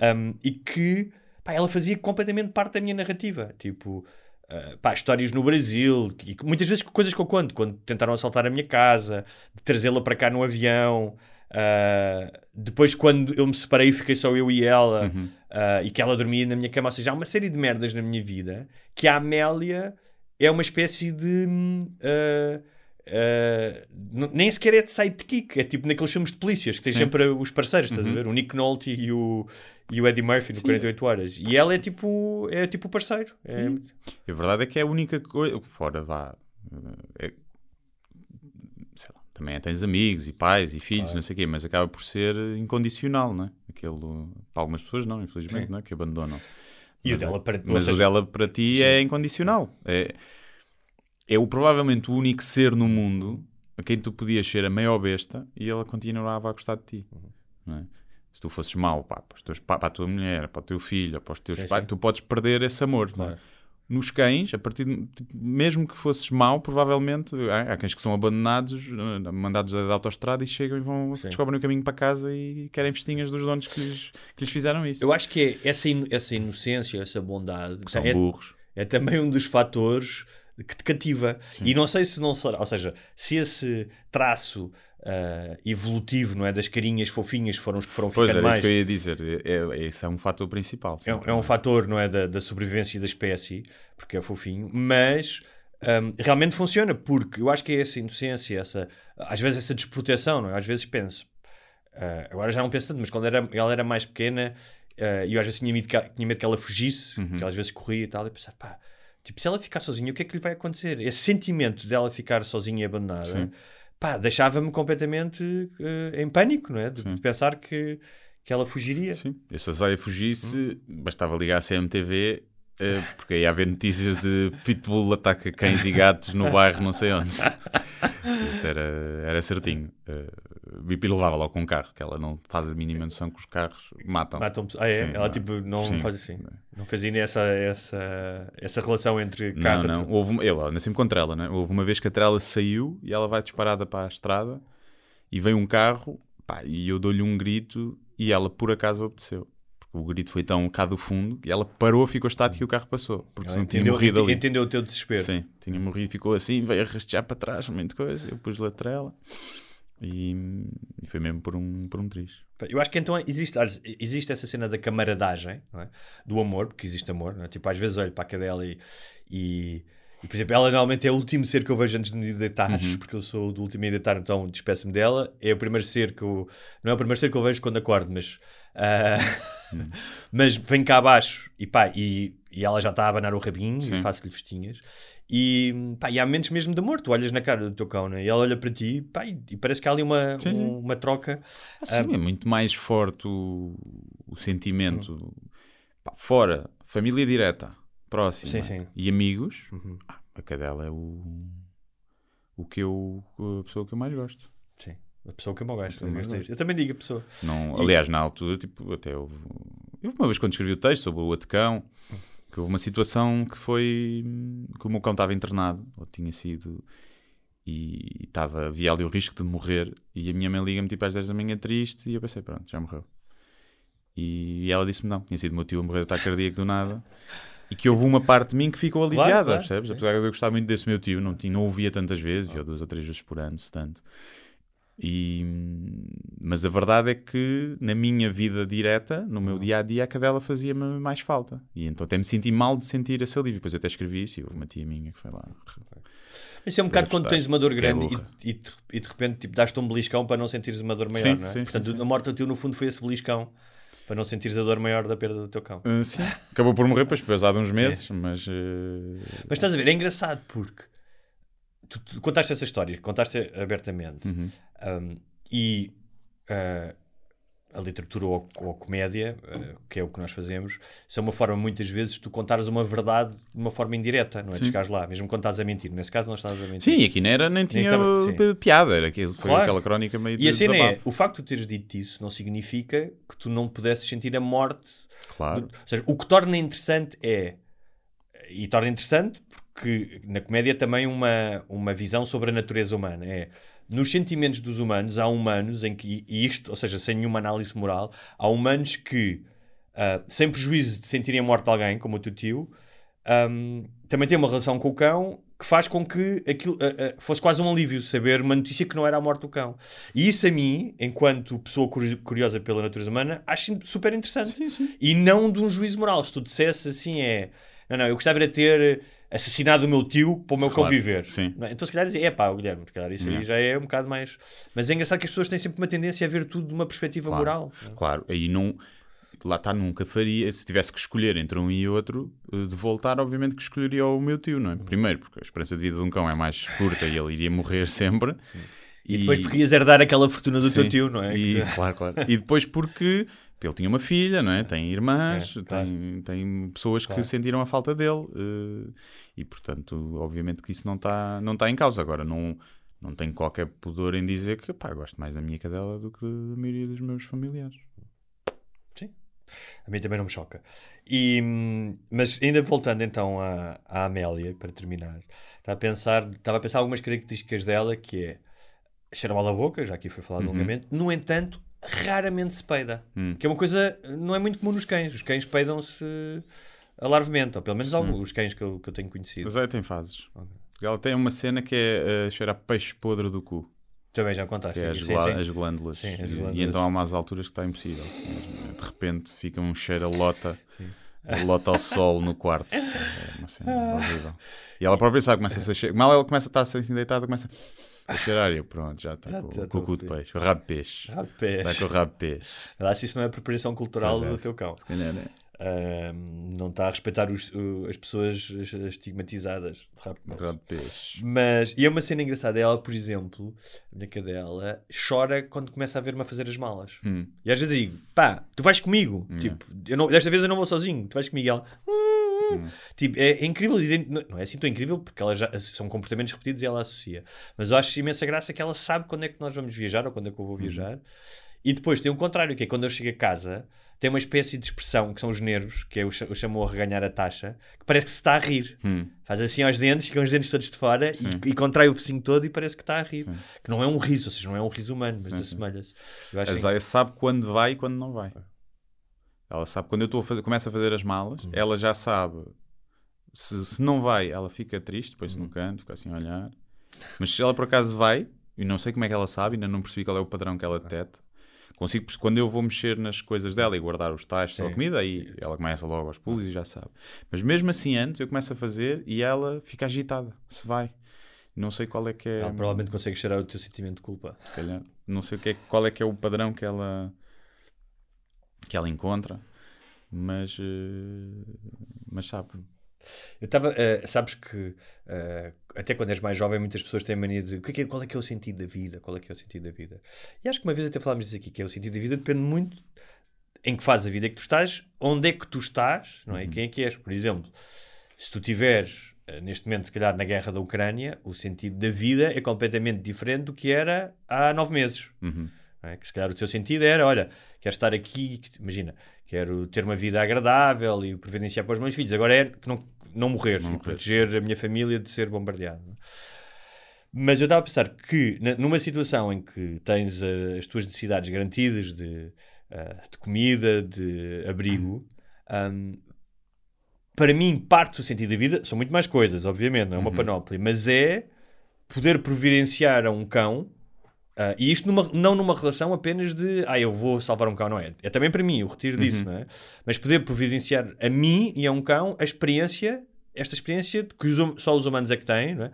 Um, e que pá, ela fazia completamente parte da minha narrativa. Tipo, uh, pá, histórias no Brasil, que, muitas vezes coisas que eu conto, quando tentaram assaltar a minha casa, de trazê-la para cá no avião. uh, depois, quando eu me separei, fiquei só eu e ela, uh, e que ela dormia na minha cama. Ou seja, há uma série de merdas na minha vida que a Amélia é uma espécie de. uh, nem sequer é de sidekick, é tipo naqueles filmes de polícias que têm sempre os parceiros, estás a ver? O Nick Nolte e o, e o Eddie Murphy no 48 Horas. E ela é tipo, é tipo o parceiro. É, A verdade é que é a única coisa. Fora vá. é- sei lá, também é, tens amigos e pais e filhos, não sei o quê, mas acaba por ser incondicional, não é? Aquele, para algumas pessoas, não, infelizmente, Sim. não é? Que abandonam. E o Mas, dela para- mas o seja- dela para ti é incondicional. É, é o, provavelmente o único ser no mundo a quem tu podias ser a maior besta e ela continuava a gostar de ti. Uhum. não é? Se tu fosses mau pá, para, teus pa- para a tua mulher, para o teu filho, para os teus Sim, pais, sim. tu podes perder esse amor. é? Claro. Nos cães, a partir de, tipo, mesmo que fosses mau, provavelmente há, há cães que são abandonados, eh, mandados da autoestrada e chegam e vão Sim. descobrem o caminho para casa e querem festinhas dos donos que lhes, que lhes fizeram isso. Eu acho que é essa, inu- essa inocência, essa bondade, que são é, burros. é também um dos fatores que te cativa. E não sei se não será, ou seja, se esse traço ah, evolutivo, não é, das carinhas fofinhas foram os que foram Pois ficando mais. isso que eu ia dizer. É, é- esse é um fator principal. É, um- é um fator, não é, da, da sobrevivência da espécie, porque é fofinho, mas hum, realmente funciona, porque eu acho que é essa inocência, essa, às vezes essa desproteção, não é? Às vezes penso, ah, agora já não penso tanto, mas quando era, ela era mais pequena, ah, e eu às vezes tinha medo que, tinha medo que ela fugisse, que ela às vezes corria e tal, e pensava, pá, tipo, se ela ficar sozinha, o que é que lhe vai acontecer? Esse sentimento dela ficar sozinha e abandonada, Sim. pá, deixava-me completamente eh, em pânico, não é? De, de pensar que, que ela fugiria. Sim. Eu se a Zaya fugisse, Hum. bastava ligar a CMTV, porque aí ia haver notícias de Pitbull ataca cães e gatos no bairro, não sei onde. Isso era, era certinho. Uh, Bipi levava logo com um carro, que ela não faz a mínima noção que os carros matam. Matam ah, é? Sim, ela não. tipo não Sim. faz assim. Não faz ainda essa, essa, essa relação entre Não, carro não. Houve uma, eu anda sempre com a trela, né? Houve uma vez que a trela saiu e ela vai disparada para a estrada e vem um carro pá, e eu dou-lhe um grito e ela por acaso obedeceu. Porque o grito foi tão cá do fundo que ela parou, ficou estática e o carro passou. Porque senão tinha entendeu, morrido ali. entendeu o teu desespero. Sim, tinha morrido, ficou assim, veio a rastejar para trás, muita coisa. Eu pus-lhe a trela e, e foi mesmo por um, por um triz. Eu acho que então existe, existe essa cena da camaradagem, é? do amor, porque existe amor. Não é? Tipo, às vezes olho para a cadela e, e, e, por exemplo, ela normalmente é o último ser que eu vejo antes de me deitar, Uhum. porque eu sou do último a deitar, então despeço-me dela. É o primeiro ser que eu. Não é o primeiro ser que eu vejo quando acordo, mas. ah, Mas vem cá abaixo e pá, e, e ela já está a abanar o rabinho Sim. e faço-lhe festinhas. E, pá, e há momentos mesmo de amor, tu olhas na cara do teu cão né? e ela olha para ti pá, e, e parece que há ali uma, Sim, sim. um- uma troca. Ah, sim, é muito mais forte o, o sentimento. Uhum. Pá, fora, família direta, próxima sim. e amigos, Uhum. ah, a cadela é o, o que eu, a pessoa que eu mais gosto. A pessoa que eu mais gosto. Eu mais Eu, eu também digo a pessoa. Não, aliás, na altura, tipo, até houve, houve uma vez quando escrevi o texto sobre o Atacão, que houve uma situação que foi que o meu cão estava internado, ou tinha sido, e estava, havia ali o risco de morrer, e a minha mãe liga-me tipo às 10 da manhã triste, e eu pensei, pronto, já morreu. E ela disse-me não, tinha sido o meu tio a morrer de ataque cardíaco do nada. E que houve uma parte de mim que ficou Claro, aliviada, claro. percebes? Apesar de eu gostar muito desse meu tio, não, não o via tantas vezes, via duas ou três vezes por ano, se tanto. E, mas a verdade é que na minha vida direta, no meu dia a dia, a cadela fazia-me mais falta. E então até me senti mal de sentir esse alívio. Depois eu até escrevi isso e houve uma tia minha que foi lá. Isso é um bocado quando tens uma dor é grande e, e, de, e de repente tipo, dás-te um beliscão para não sentires uma dor maior, Sim, não é? sim, Portanto, sim, a morte do teu, no fundo, foi esse beliscão para não sentires a dor maior da perda do teu cão. Ah, sim, acabou por morrer, depois passado uns meses, mas. eh, Mas estás a ver, é engraçado porque tu, tu contaste essa história, contaste abertamente uhum. um, e uh, a literatura ou, ou a comédia, eh, que é o que nós fazemos, são uma forma, muitas vezes, de tu contares uma verdade de uma forma indireta, não é? Sim. chegares lá, mesmo quando estás a mentir. Nesse caso, não estás a mentir. Sim, aqui não era, nem tinha sim. p- piada, era aquilo, foi Claro. aquela crónica meio E a cena é, o facto de teres dito isso não significa que tu não pudesses sentir a morte. Claro. Ou seja, o que torna interessante é, e torna interessante porque na comédia também uma, uma visão sobre a natureza humana. É, nos sentimentos dos humanos, há humanos em que, isto, ou seja, sem nenhuma análise moral, há humanos que, ah, sem prejuízo de sentirem a morte de alguém, como o teu tio, ahm, também têm uma relação com o cão que faz com que aquilo ah, ah, fosse quase um alívio saber uma notícia que não era a morte do cão. E isso a mim, enquanto pessoa curi- curiosa pela natureza humana, acho super interessante. E não de um juízo moral. Se tu dissesse assim é... Não, não, eu gostava de ter assassinado o meu tio para o meu Claro, viver. sim. É? Então se calhar dizia, é pá, Guilherme, se calhar isso aí já é um bocado mais... Mas é engraçado que as pessoas têm sempre uma tendência a ver tudo de uma perspectiva Claro. moral. Claro, aí não. Lá está, nunca faria. Se tivesse que escolher entre um e outro, eh, de voltar, obviamente que escolheria o meu tio, não é? Primeiro, porque a esperança de vida de um cão é mais curta e ele iria morrer sempre. E depois porque ias herdar aquela fortuna do teu Sim. tio, não é? E, claro, claro. E depois porque ele tinha uma filha, não é? Tem irmãs, É, claro. tem, tem pessoas Claro. que sentiram a falta dele. eh, e, portanto, obviamente que isso não está não tá em causa. Agora, não, não tenho qualquer pudor em dizer que, pá, gosto mais da minha cadela do que da maioria dos meus familiares. A mim também não me choca. E, hum, mas ainda voltando então à, à Amélia, para terminar, estava a, pensar, estava a pensar algumas características dela que é cheira mal a boca, já aqui foi falado Uhum. longamente, no entanto, raramente se peida. Hum. Que é uma coisa, não é muito comum nos cães. Os cães peidam-se alarvemente, ou pelo menos alguns, os cães que eu, que eu tenho conhecido. Mas aí tem fases. Ela tem uma cena que é uh, cheirar peixe podre do cu. Também já contaste. Que é as, sim, sim. as glândulas. Sim, as E- glândulas. E então há umas alturas que está impossível. De repente fica um cheiro a lota, a lota ao sol no quarto. É uma cena horrível. E ela própria sabe, começa a ser Mal ela começa a estar assim deitada, começa a cheirar eu, pronto, já está Já- com, já com o cu de peixe. O rabo de peixe. Rabo de peixe. Está com o rabo de peixe. Lá se isso não é apropriação cultural é, do teu cão. se calhar é. Ahm, não está a respeitar os- as pessoas as- as estigmatizadas. Rabo de peixe. Mas, e é uma cena engraçada, ela, por exemplo, a minha cadela, chora quando começa a ver-me a fazer as malas. Hum. E às vezes digo, pá, tu vais comigo. Tipo, eu não, desta vez eu não vou sozinho, tu vais comigo. E ela, "Hum." Tipo, é, é incrível, não não é assim tão incrível, porque ela já, são comportamentos repetidos e ela associa. Mas eu acho imensa graça que ela sabe quando é que nós vamos viajar ou quando é que eu vou viajar. E depois tem o contrário, que é quando eu chego a casa, tem uma espécie de expressão que são os nervos, que é o, cha- o chamou a reganhar a taxa, que parece que se está a rir. Hum. Faz assim aos dentes, ficam os dentes todos de fora e, e contrai o focinho todo e parece que está a rir. Que não é um riso, ou seja, não é um riso humano, mas Sim, sim. assemelha-se. Eu A que- Zaya sabe quando vai e quando não vai. Ela sabe quando eu estou a fazer, começo a fazer as malas, Uhum. ela já sabe. Se, se não vai, ela fica triste, depois Uhum. num canto, fica assim a olhar. Mas se ela por acaso vai, e não sei como é que ela sabe, ainda não percebi qual é o padrão que ela detecta. Consigo, quando eu vou mexer nas coisas dela e guardar os tachos ou a comida, aí ela começa logo aos pulos e já sabe. Mas mesmo assim, antes eu começo a fazer e ela fica agitada, se vai. Não sei qual é que é. Ela provavelmente consegue cheirar o teu sentimento de culpa. se calhar. Não sei o que é, qual é que é o padrão que ela que ela encontra, mas eh, mas sabe. Eu estava, eh, sabes que eh, até quando és mais jovem, muitas pessoas têm a mania de que é que é- qual é que é o sentido da vida? Qual é que é o sentido da vida? E acho que uma vez até falámos disso aqui, que é o sentido da vida depende muito em que fase da vida é que tu estás, onde é que tu estás, não é? E quem é que és? Por exemplo, se tu tiveres neste momento, se calhar, na guerra da Ucrânia, o sentido da vida é completamente diferente do que era há nove meses. Uhum. É? Que se calhar o teu sentido era, olha, quero estar aqui, imagina, quero ter uma vida agradável e providenciar para os meus filhos. Agora é que não, não morrer Não e morrer. proteger a minha família de ser bombardeado. é? Mas eu estava a pensar que numa situação em que tens eh, as tuas necessidades garantidas de, eh, de comida, de abrigo, ahm, para mim, parte do sentido da vida são muito mais coisas, obviamente, não é uma panóplia, mas é poder providenciar a um cão ah, e isto numa- não numa relação apenas de ah, eu vou salvar um cão, não é? É também para mim, eu retiro disso, não é? Mas poder providenciar a mim e a um cão a experiência, esta experiência que os hum- só os humanos é que têm, não é?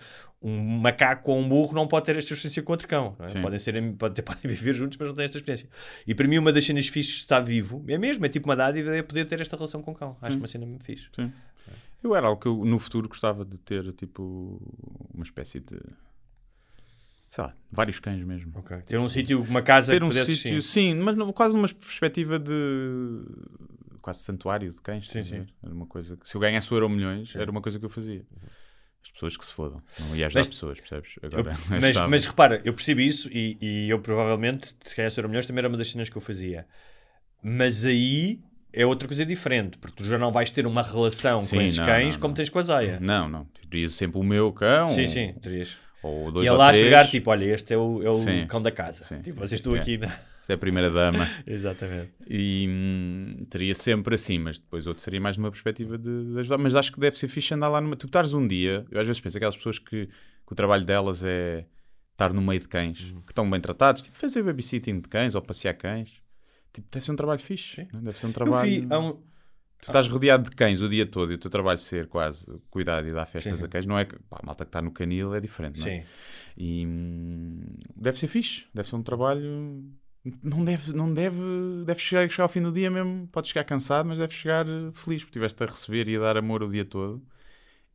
Um macaco ou um burro não pode ter esta experiência com outro cão. não é? Sim. Podem, ser, am- pode ter- podem viver juntos, mas não têm esta experiência. E para mim, uma das cenas fixes de estar vivo é mesmo, é tipo uma dádiva, é poder ter esta relação com o cão. Acho uma cena muito fixe. Sim. Eu era algo que eu no futuro gostava de ter, tipo, uma espécie de sei lá, vários cães mesmo. Ok. Ter um sítio, uma casa Ter um sítio, sim. mas não- quase numa perspectiva de quase santuário de cães. Sim, sim. Era uma coisa que, se eu ganhasse o euro milhões, era uma coisa que eu fazia. As pessoas que se fodam. Não ia ajudar Mas- pessoas, percebes? Eu- Agora, mas, estava- mas repara, eu percebi isso e, e eu provavelmente, se calhar se euro milhões, também era uma das cenas que eu fazia. Mas aí é outra coisa diferente, porque tu já não vais ter uma relação Sim, com esses não, cães não, como tens com a Zaya. Não, não. Terias sempre o meu cão. Sim, sim, terias. Ou dois E ou lá três. chegar, tipo, olha, este é o, é o Sim. cão da casa. Sim, Tipo, vocês estão é. aqui na... Esta é a primeira dama. Exatamente. E hum, teria sempre assim, mas depois outro seria mais numa perspectiva de, de ajudar. Mas acho que deve ser fixe andar lá numa. Tu estares um dia, eu às vezes penso, aquelas pessoas que, que o trabalho delas é estar no meio de cães, Uhum. que estão bem tratados, tipo fazer babysitting de cães ou passear cães. Tipo, deve ser um trabalho fixe. não é? Deve ser um Eu trabalho. vi, há um- Tu estás rodeado de cães o dia todo e o teu trabalho ser quase cuidar e dar festas Sim. a cães, não é pá, a malta que está no canil é diferente, não é? Sim. E hum, deve ser fixe, deve ser um trabalho. Não deve, não deve, deve chegar, chegar ao fim do dia mesmo. Pode chegar cansado, mas deve chegar eh, feliz porque estiveste a receber e a dar amor o dia todo.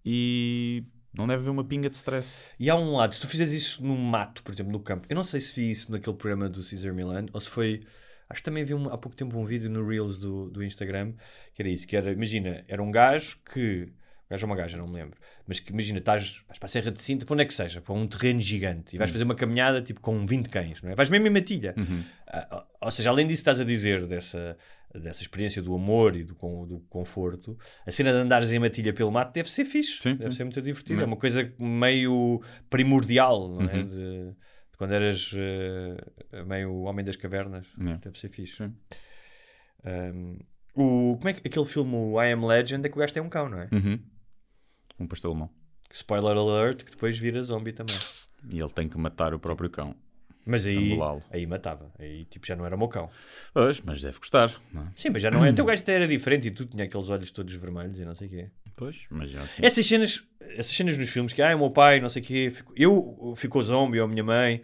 E não deve haver uma pinga de stress. E há um lado, se tu fizeres isso no mato, por exemplo, no campo, eu não sei se vi isso naquele programa do Caesar Milan ou se foi. Acho que também vi um- há pouco tempo um vídeo no Reels do, do Instagram que era isso: que era, imagina, era um gajo que. Gajo ou uma gaja, não me lembro. Mas que imagina, estás, vais para a Serra de Cinta, para onde é que seja, para um terreno gigante, e vais fazer uma caminhada tipo com 20 cães, não é? Vais mesmo em matilha. Ah, ou seja, além disso, estás a dizer dessa, dessa experiência do amor e do, do conforto, a cena de andares em matilha pelo mato deve ser fixe, Sim, deve sim. ser muito divertido. Não. É uma coisa meio primordial, não é? Uhum. De quando eras eh, meio homem das cavernas, É. deve ser fixe. Um, o, como é que aquele filme o I Am Legend é que o gajo tem um cão, não é? Uhum. Um pastel alemão. Spoiler alert, que depois vira zombie também. E ele tem que matar o próprio cão. Mas aí, aí matava. Aí tipo já não era o meu cão. Pois, mas deve gostar. Não é? Sim, mas já não é. Até o gajo até era diferente e tu tinha aqueles olhos todos vermelhos e não sei o quê. Pois, mas já tinha- Essas cenas, essas cenas nos filmes que, ah, o meu pai, não sei o quê, ficou- eu ficou zombie ou a minha mãe.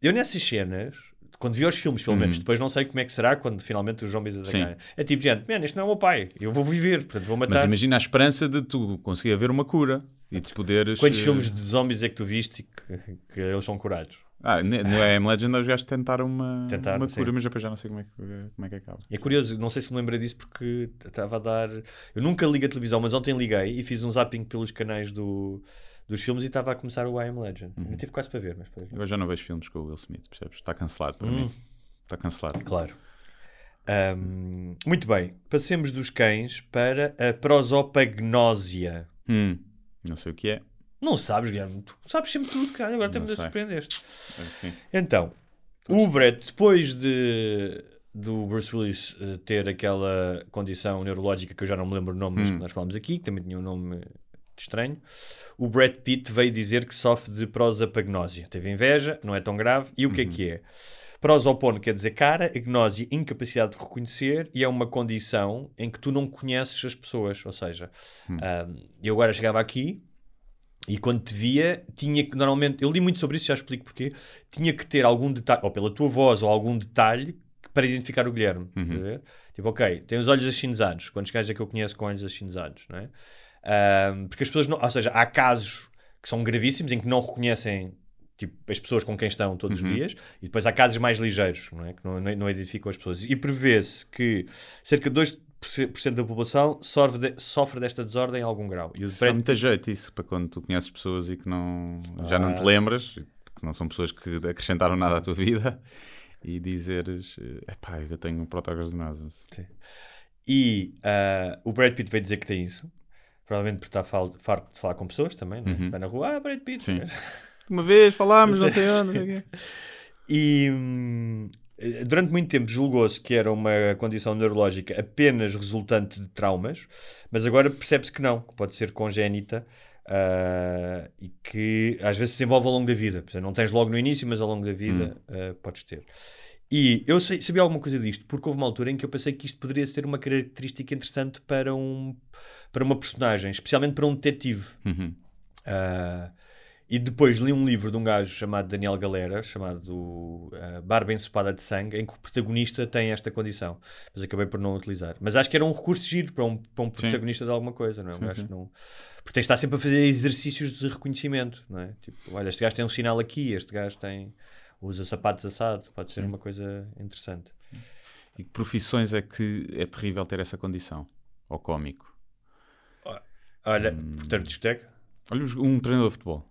Eu nessas cenas, quando vi os filmes, pelo menos, depois não sei como é que será quando finalmente os zombies atacarem. É tipo, gente, man, este não é o meu pai, eu vou viver, portanto vou Mas matar. imagina a esperança de tu conseguir haver uma cura e de poderes. Quantos eh, filmes de zombies é que tu viste e que, que eles são curados? Ah, no I Am Legend os gajos tentaram uma, Tentaram, uma sim. cura, mas depois já não sei como é que, como é que acaba. É curioso, não sei se me lembrei disso porque estava a dar. Eu nunca ligo a televisão, mas ontem liguei e fiz um zapping pelos canais do, dos filmes e estava a começar o I Am Legend. Uhum. Eu tive quase para ver, mas depois. Eu já não vejo filmes com o Will Smith, percebes? Está cancelado para Hum. mim. Está cancelado. Claro. Ahm, muito bem, passemos dos cães para a prosopagnósia. Hum, não sei o que é. Não sabes, Guilherme? Tu sabes sempre tudo, cara. Agora Não me surpreendeste. Assim. Então, o Brett, depois de do Bruce Willis eh, ter aquela condição neurológica que eu já não me lembro o nome, mas que nós falamos aqui, que também tinha um nome estranho, o Brad Pitt veio dizer que sofre de prosopagnósia. Teve inveja, não é tão grave. E o que é que é? Prosopono quer dizer cara, agnósia, incapacidade de reconhecer, e é uma condição em que tu não conheces as pessoas. Ou seja, ah, eu agora chegava aqui e quando te via, tinha que, normalmente, eu li muito sobre isso, já explico porquê, tinha que ter algum detalhe, ou pela tua voz, ou algum detalhe para identificar o Guilherme. ver? Tipo, ok, tem os olhos achinesados. Quantos gajos é que eu conheço com olhos achinesados, não é? Ahm, porque as pessoas não, ou seja, há casos que são gravíssimos em que não reconhecem tipo, as pessoas com quem estão todos os dias, e depois há casos mais ligeiros, não é? Que não, não, não identificam as pessoas. E prevê-se que cerca de 2% da população sofre, de- sofre desta desordem em algum grau. E o Dá muito jeito isso para quando tu conheces pessoas e que não, já não te Ah. lembras, que não são pessoas que acrescentaram nada à tua vida, e dizeres: epá, eu tenho um protognose. E ah, o Brad Pitt veio dizer que tem isso. Provavelmente por estar farto de falar com pessoas também, não é? Vai na rua, ah, Brad Pitt. Sim. Uma vez falámos, não sei onde, não sei o quê. E hum, eh, durante muito tempo julgou-se que era uma condição neurológica apenas resultante de traumas, mas agora percebe-se que não, que pode ser congénita ah, e que às vezes se desenvolve ao longo da vida. Não tens logo no início, mas ao longo da vida ah, podes ter. E eu sei- sabia alguma coisa disto, porque houve uma altura em que eu pensei que isto poderia ser uma característica interessante para, um, para uma personagem, especialmente para um detetive. Uhum. Ah, E depois li um livro de um gajo chamado Daniel Galera, chamado uh, Barba Ensopada de Sangue, em que o protagonista tem esta condição. Mas acabei por não utilizar. Mas acho que era um recurso giro para um, para um protagonista de alguma coisa, não é? Um Sim, gajo sim. não... Porque de estar sempre a fazer exercícios de reconhecimento, não é? Tipo, olha, este gajo tem um sinal aqui, este gajo tem... usa sapatos assado. Pode ser uma coisa interessante. E que profissões é que é terrível ter essa condição? Ou cómico? Olha, Hum. portanto, discoteca. Olha, um treinador de futebol.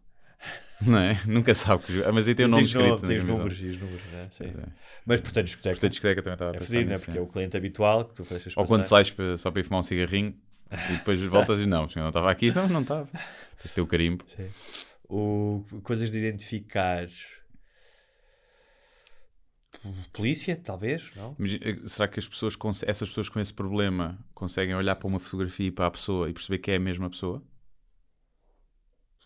Não é? Nunca sabe que. Ah, Mas aí tem o nome escrito. nome, na tens camisola. números e os números, né? Sim. É. Mas, portanto, discoteca. Portanto, discoteca também estava a é pensar fedido, né? Porque é. é o cliente habitual que tu deixas Ou quando sais para- só para ir fumar um cigarrinho e depois voltas e não, não estava aqui, então não estava. Tens o carimbo. Sim. O, coisas de identificar. Polícia, talvez, não? Imagina, eh, Será que as pessoas, essas pessoas com esse problema conseguem olhar para uma fotografia e para a pessoa e perceber que é a mesma pessoa?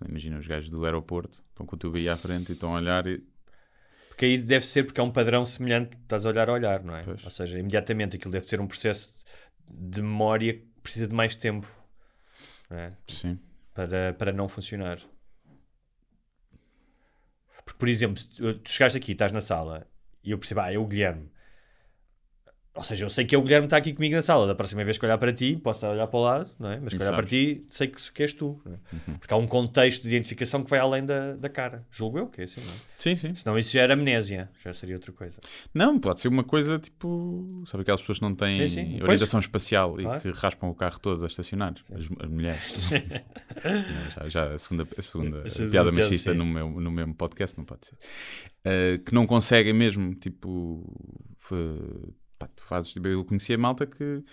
Imagina os gajos do aeroporto, estão com o teu BI à frente e estão a olhar e. Porque aí deve ser porque é um padrão semelhante estás a olhar a olhar, não é? Pois. Ou seja, imediatamente aquilo deve ser um processo de memória que precisa de mais tempo é? Sim. para, para não funcionar. Porque, por exemplo, se tu tu chegaste aqui, estás na sala e eu percebo, ah, é o Guilherme. Ou seja, eu sei que é o Guilherme que está aqui comigo na sala. Da próxima vez que olhar para ti, posso a olhar para o lado, não é? Mas se E olhar para. Uhum. ti, sei que, que és tu. é? Porque há um contexto de identificação que vai além da, da cara. Julgo eu que é assim, não é? Sim, sim. Senão isso já era amnésia, já seria outra coisa. Não, pode ser uma coisa tipo. Sabe aquelas pessoas que não têm Sim, sim. orientação espacial e Claro. que raspam o carro todo a estacionar? As, as mulheres. Já, já a segunda, a segunda A segunda piada machista no, meu, no mesmo podcast não pode ser. Uh, que não conseguem mesmo, tipo. Pá, tu fazes. Eu conhecia malta que,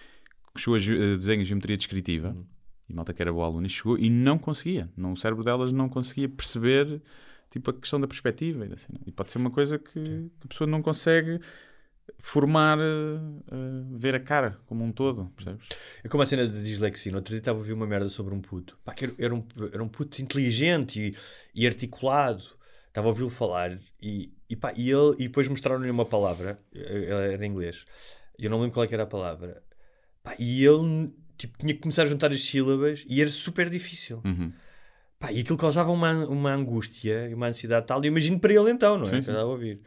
que chegou a desenho de geometria descritiva. Uhum. E malta que era boa aluna e chegou e não conseguia. Não, o cérebro delas não conseguia perceber tipo, a questão da perspectiva. E, assim, e pode ser uma coisa que, que a pessoa não consegue formar, eh, ver a cara como um todo, percebes? É como a cena de dislexia. No outro dia estava a ouvir uma merda sobre um puto. Pá, era, era um, era um puto inteligente e, e articulado. Estava a ouvi-lo falar e, e, pá, e, ele, e depois mostraram-lhe uma palavra. eh, Era em inglês. Eu não lembro qual é era a palavra. Pá, e ele tipo, tinha que começar a juntar as sílabas e era super difícil. Uhum. Pá, e aquilo causava uma, uma angústia e uma ansiedade tal. E eu imagino para ele então, não é? Sim, sim. a ouvir.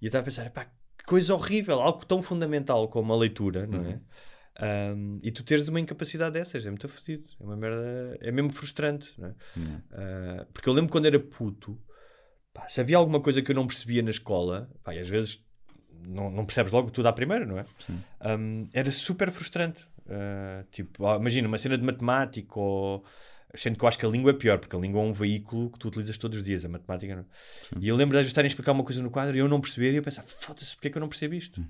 E eu estava a pensar, pá, que coisa horrível, algo tão fundamental como a leitura, não Uhum. é? Um, e tu teres uma incapacidade dessas, é muito fodido. É uma merda, é mesmo frustrante, não é? Uhum. Uh, porque eu lembro quando era puto, pá, se havia alguma coisa que eu não percebia na escola, pá, e às vezes não, não percebes logo tudo à primeira, não é? Um, era super frustrante. Uh, tipo, ah, imagina uma cena de matemática ou. Sendo que eu acho que a língua é pior, porque a língua é um veículo que tu utilizas todos os dias, a matemática não. E eu lembro de às vezes estarem a explicar uma coisa no quadro e eu não perceber e eu pensar, foda-se, porque é que eu não percebo isto?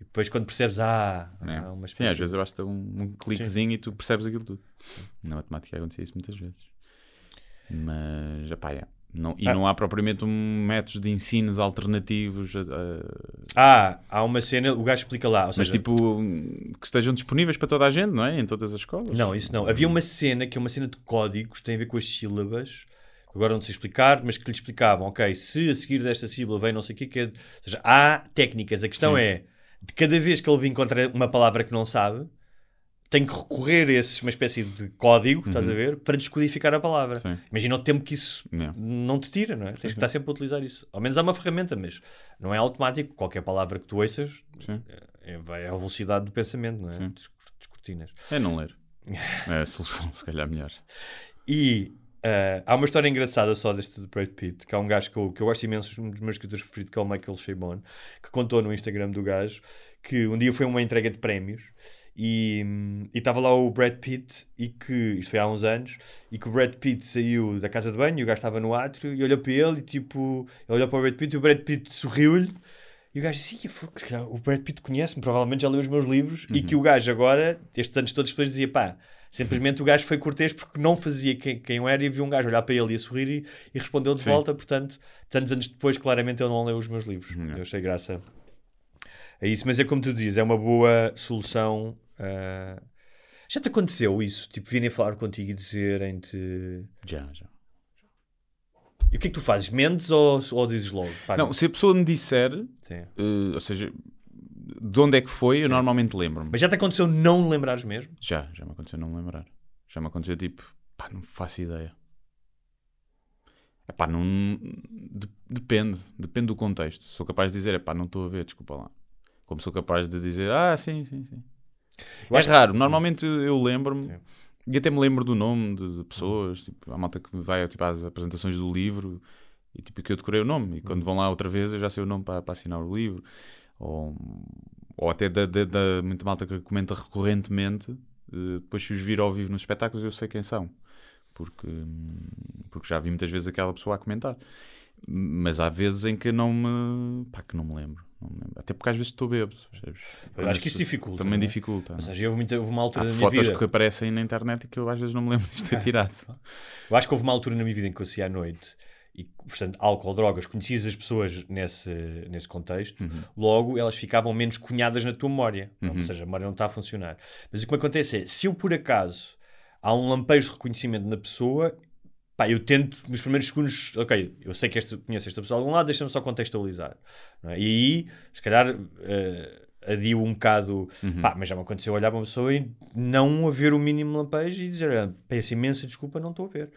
E depois quando percebes, ah, É. há uma Sim, às vezes basta um, um cliquezinho e tu percebes aquilo tudo. Na matemática acontecia isso muitas vezes. Mas, pá, é. Não, e Ah. não há propriamente um método de ensinos alternativos, a- a- Ah, há uma cena, o gajo explica lá. Ou mas seja, tipo que estejam disponíveis para toda a gente, não é? Em todas as escolas. Não, isso não. Havia uma cena que é uma cena de códigos, tem a ver com as sílabas, que agora não sei explicar, mas que lhe explicavam, ok, se a seguir desta sílaba vem não sei o quê, que é... ou seja, há técnicas. A questão Sim. é, de cada vez que ele vem encontrar uma palavra que não sabe, tem que recorrer a esse, uma espécie de código, estás a ver, para descodificar a palavra. Sim. Imagina o tempo que isso Não. não te tira, não é? Tens que estar sempre a utilizar isso. Ao menos há uma ferramenta, mas não é automático. Qualquer palavra que tu ouças Sim. é, vai à velocidade do pensamento, não é? Sim. Descor- Descortinas. É não ler. É a solução, se calhar melhor. E ah, há uma história engraçada só deste de Brad Pitt, que há um gajo que eu, que eu gosto imenso, um dos meus escritores preferidos, que é o Michael Chabon, que contou no Instagram do gajo que um dia foi uma entrega de prémios e estava lá o Brad Pitt e que, isto foi há uns anos, e que o Brad Pitt saiu da casa de banho e o gajo estava no átrio e olhou para ele e tipo, ele olhou para o Brad Pitt e o Brad Pitt sorriu-lhe e o gajo disse, "Ih, fogo, se calhar o Brad Pitt conhece-me, provavelmente já leu os meus livros e que o gajo agora, estes anos todos depois dizia, pá, simplesmente o gajo foi cortês porque não fazia quem, quem eu era e viu um gajo olhar para ele e a sorrir e, e respondeu de Sim. volta, portanto, tantos anos depois, claramente ele não leu os meus livros. Não. Eu achei graça a isso, mas é como tu dizes, é uma boa solução. ah, Já te aconteceu isso? Tipo, virem falar contigo e dizerem-te. Já, já. E o que é que tu fazes? Mentes ou, ou dizes logo? Pá, Não, se a pessoa me disser, Sim. eh, ou seja, de onde é que foi, eu normalmente lembro-me. Mas já te aconteceu não lembrares mesmo? Já, já me aconteceu não me lembrar. Já me aconteceu tipo, pá, não faço ideia. Epá, não. de- depende. Depende do contexto. Sou capaz de dizer, epá, não estou a ver, desculpa lá. Como sou capaz de dizer, ah, sim, sim, sim. Eu é acho que- raro. Normalmente eu lembro-me. E até me lembro do nome de, de pessoas. Tipo, a malta que vai tipo, às apresentações do livro e tipo, que eu decorei o nome. E quando vão lá outra vez eu já sei o nome para, para assinar o livro. Ou, ou até da, da, da muita malta que comenta recorrentemente. eh, Depois, se os vir ao vivo nos espetáculos, eu sei quem são. Porque, hum, porque já vi muitas vezes aquela pessoa a comentar. Mas há vezes em que não me. pá, que não me lembro. Não me lembro. Até porque às vezes estou bêbado. acho que isso dificulta, Também não é? dificulta. Seja, houve, muita, houve uma altura Há na minha fotos vida. que aparecem na internet e que eu às vezes não me lembro disto ter tirado. Eu acho que houve uma altura na minha vida em que eu saía à noite e, portanto, álcool, drogas, conhecias as pessoas nesse, nesse contexto, Uhum. logo elas ficavam menos cunhadas na tua memória. Ou seja, a memória não está a funcionar. Mas o que me acontece é, se eu por acaso há um lampejo de reconhecimento na pessoa, pá, eu tento nos primeiros segundos, ok, eu sei que esta, conheço esta pessoa de algum lado, deixa-me só contextualizar. é? E aí, se calhar. eh, adio um bocado, Uhum. pá, mas já me aconteceu olhar para uma pessoa e não haver o mínimo lampejo e dizer, ah, peço imensa desculpa, não estou a ver.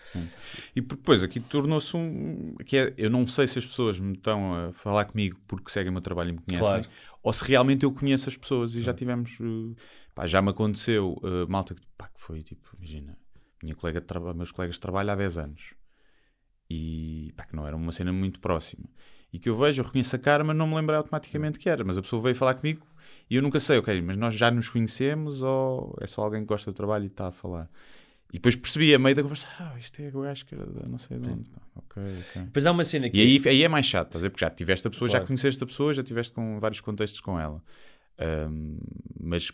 E por- depois aqui tornou-se um. Que é, eu não sei se as pessoas me estão a falar comigo porque seguem o meu trabalho e me conhecem, Claro. ou se realmente eu conheço as pessoas e já tivemos. uh, pá, já me aconteceu, uh, malta, que, pá, que foi tipo, imagina, minha colega traba- meus colegas de trabalho há 10 anos e pá, que não era uma cena muito próxima. E que eu vejo, eu reconheço a cara, mas não me lembro automaticamente que era. Mas a pessoa veio falar comigo e eu nunca sei, ok, mas nós já nos conhecemos ou é só alguém que gosta do trabalho e está a falar. E depois percebi a meio da conversa, ah, isto é o gajo que não sei de onde. Pá, Ok, ok. Depois há uma cena que E aí, aí é mais chato, a? Porque já tiveste a pessoa, já Claro. conheceste a pessoa, já tiveste com vários contextos com ela. Ahm, mas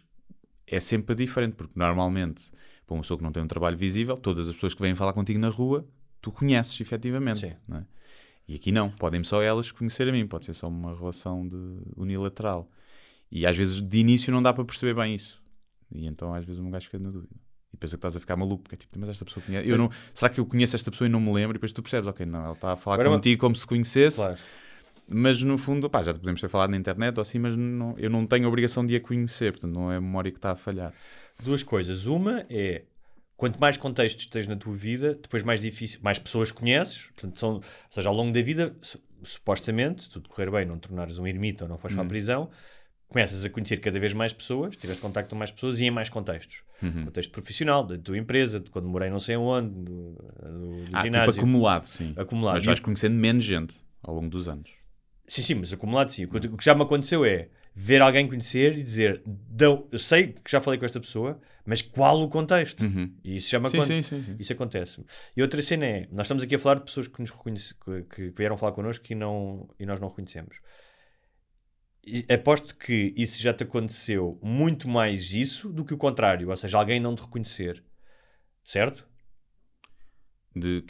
é sempre diferente, porque normalmente, para uma pessoa que não tem um trabalho visível, todas as pessoas que vêm falar contigo na rua, tu conheces efetivamente. Sim. não é? E aqui não, podem só elas conhecer a mim, pode ser só uma relação de unilateral. E às vezes de início não dá para perceber bem isso. E então às vezes um gajo fica na dúvida. E pensa que estás a ficar maluco, porque é tipo, mas esta pessoa conhece. Eu não, será que eu conheço esta pessoa e não me lembro? E depois tu percebes, ok, não, ela está a falar Agora uma- contigo como se conhecesse, Claro. Mas no fundo, pá, já podemos ter falado na internet ou assim, mas não- eu não tenho a obrigação de a conhecer, portanto não é a memória que está a falhar. Duas coisas. Uma é quanto mais contextos tens na tua vida, depois mais difícil, mais pessoas conheces, portanto, são, ou seja, ao longo da vida, su- supostamente, se tudo correr bem, não tornares um ermita ou não fores para a prisão, começas a conhecer cada vez mais pessoas, tiveste contacto com mais pessoas e em mais contextos. Contexto profissional, da tua empresa, de quando morei não sei onde, do, do, do Ah, ginásio. tipo acumulado, sim. Acumulado. Mas vais conhecendo menos gente ao longo dos anos. Sim, sim, mas acumulado sim. O que, o que já me aconteceu é ver alguém conhecer e dizer, "Dão- eu sei que já falei com esta pessoa, mas qual o contexto? E isso já me sim, sim, sim. Isso acontece. E outra cena é, nós estamos aqui a falar de pessoas que nos reconhece, que, que vieram falar connosco e, não, e nós não reconhecemos. E aposto que isso já te aconteceu muito mais isso do que o contrário, ou seja, alguém não te reconhecer. Certo?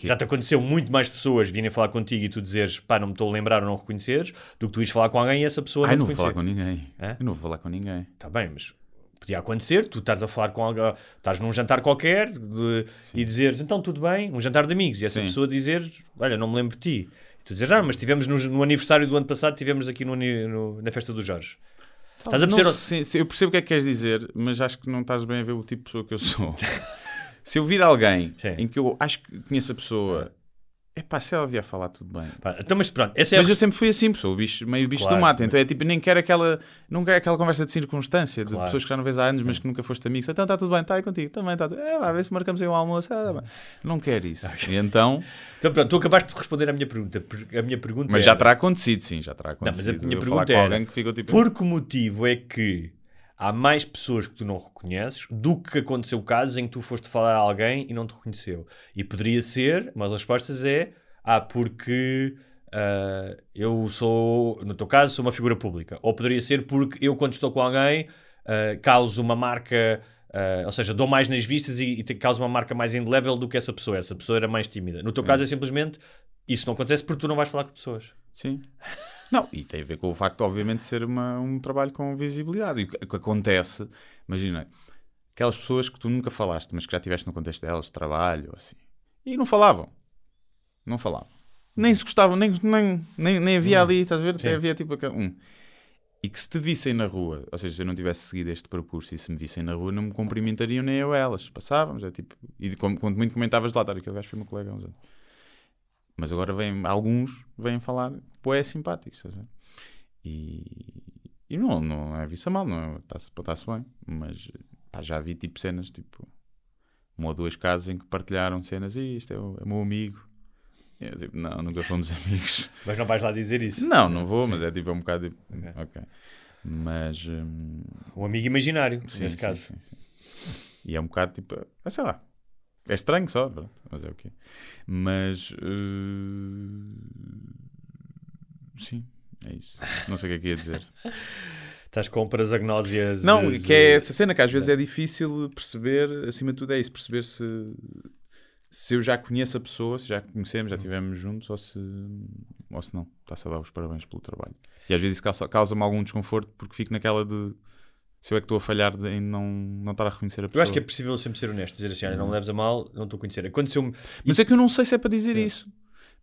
Já te aconteceu muito mais pessoas virem falar contigo e tu dizeres, pá, não me estou a lembrar ou não reconheceres, do que tu ires falar com alguém e essa pessoa Ai, não não vou falar com ninguém. Hã? Eu não vou falar com ninguém. Está bem, mas podia acontecer, tu estás a falar com alguém, estás num jantar qualquer de- e dizeres, então tudo bem, um jantar de amigos, e essa Sim. pessoa dizer, olha, não me lembro de ti. E tu dizes, ah, mas tivemos no, no aniversário do ano passado, tivemos aqui no, no- na festa do Jorge. Estás a Não perceber? sei- se- eu percebo o que é que queres dizer, mas acho que não estás bem a ver o tipo de pessoa que eu sou. se eu vir alguém Sim. em que eu acho que conheço a pessoa, é pá, se ela vier falar, tudo bem. Pá, então, mas pronto, essa é Mas a eu sempre fui assim, pessoa, o bicho, meio bicho Claro, do mato. Então é tipo, nem quero aquela, não quero aquela conversa de circunstância, de Claro. pessoas que já não vês há anos, mas que nunca foste amigos. Então está tudo bem, está aí contigo, também está tudo. É, vai ver se marcamos aí um almoço. Ah, tá. Não quero isso. E então, Então pronto, tu acabaste de responder à minha pergunta. Per- A minha pergunta mas era, já terá acontecido, sim, já terá mas a acontecido. minha eu pergunta tipo. Por que motivo é que há mais pessoas que tu não reconheces do que aconteceu casos em que tu foste falar a alguém e não te reconheceu? E poderia ser, uma das respostas é, ah, porque ah, eu sou, no teu caso, sou uma figura pública. Ou poderia ser porque eu, quando estou com alguém, ah, causo uma marca... ah, ou seja, dou mais nas vistas e, e causo uma marca mais indelével do que essa pessoa. Essa pessoa era mais tímida. No teu caso é simplesmente isso não acontece porque tu não vais falar com pessoas. Sim. Não, e tem a ver com o facto, obviamente, de ser uma, um trabalho com visibilidade. E o que, acontece, imagina, aquelas pessoas que tu nunca falaste, mas que já estiveste no contexto delas, de trabalho, assim, e não falavam. Não falavam. Nem se gostavam, nem, nem, nem, nem havia ali, estás a ver? Até havia tipo um. E que se te vissem na rua, ou seja, se eu não tivesse seguido este percurso e se me vissem na rua, não me cumprimentariam nem eu elas. Passávamos, é tipo. E quando muito comentavas lá, tá, aquele gajo foi meu colega há uns anos. Mas agora vêm, alguns vêm falar, pô, é simpático, estás a? E, e não, não é visto a mal, não é? Está-se está bem, mas pá, já vi tipo cenas, tipo, uma ou duas casas em que partilharam cenas, e isto é o, é o meu amigo. E eu, tipo, não, nunca fomos amigos. Mas não vais lá dizer isso. Não, não vou, mas é tipo, é um bocado tipo, ok. Mas. hum, Um amigo imaginário, sim, nesse sim, caso. sim, sim. E é um bocado tipo, ah, sei lá, é estranho só, pronto, mas é o quê. Mas. eh, sim, é isso. Não sei o que é que ia dizer. Estás com prasagnósias. Não, que é essa cena que às vezes é difícil perceber, acima de tudo é isso, perceber se, se eu já conheço a pessoa, se já conhecemos, já estivemos juntos ou se, ou se não. Está-se a dar os parabéns pelo trabalho. E às vezes isso causa- causa-me algum desconforto porque fico naquela de se eu é que estou a falhar em não, não estar a reconhecer a Eu pessoa. acho que é possível sempre ser honesto, dizer assim, olha, não me leves a mal, não estou a conhecer. Aconteceu-me. Mas é que eu não sei se é para dizer isso.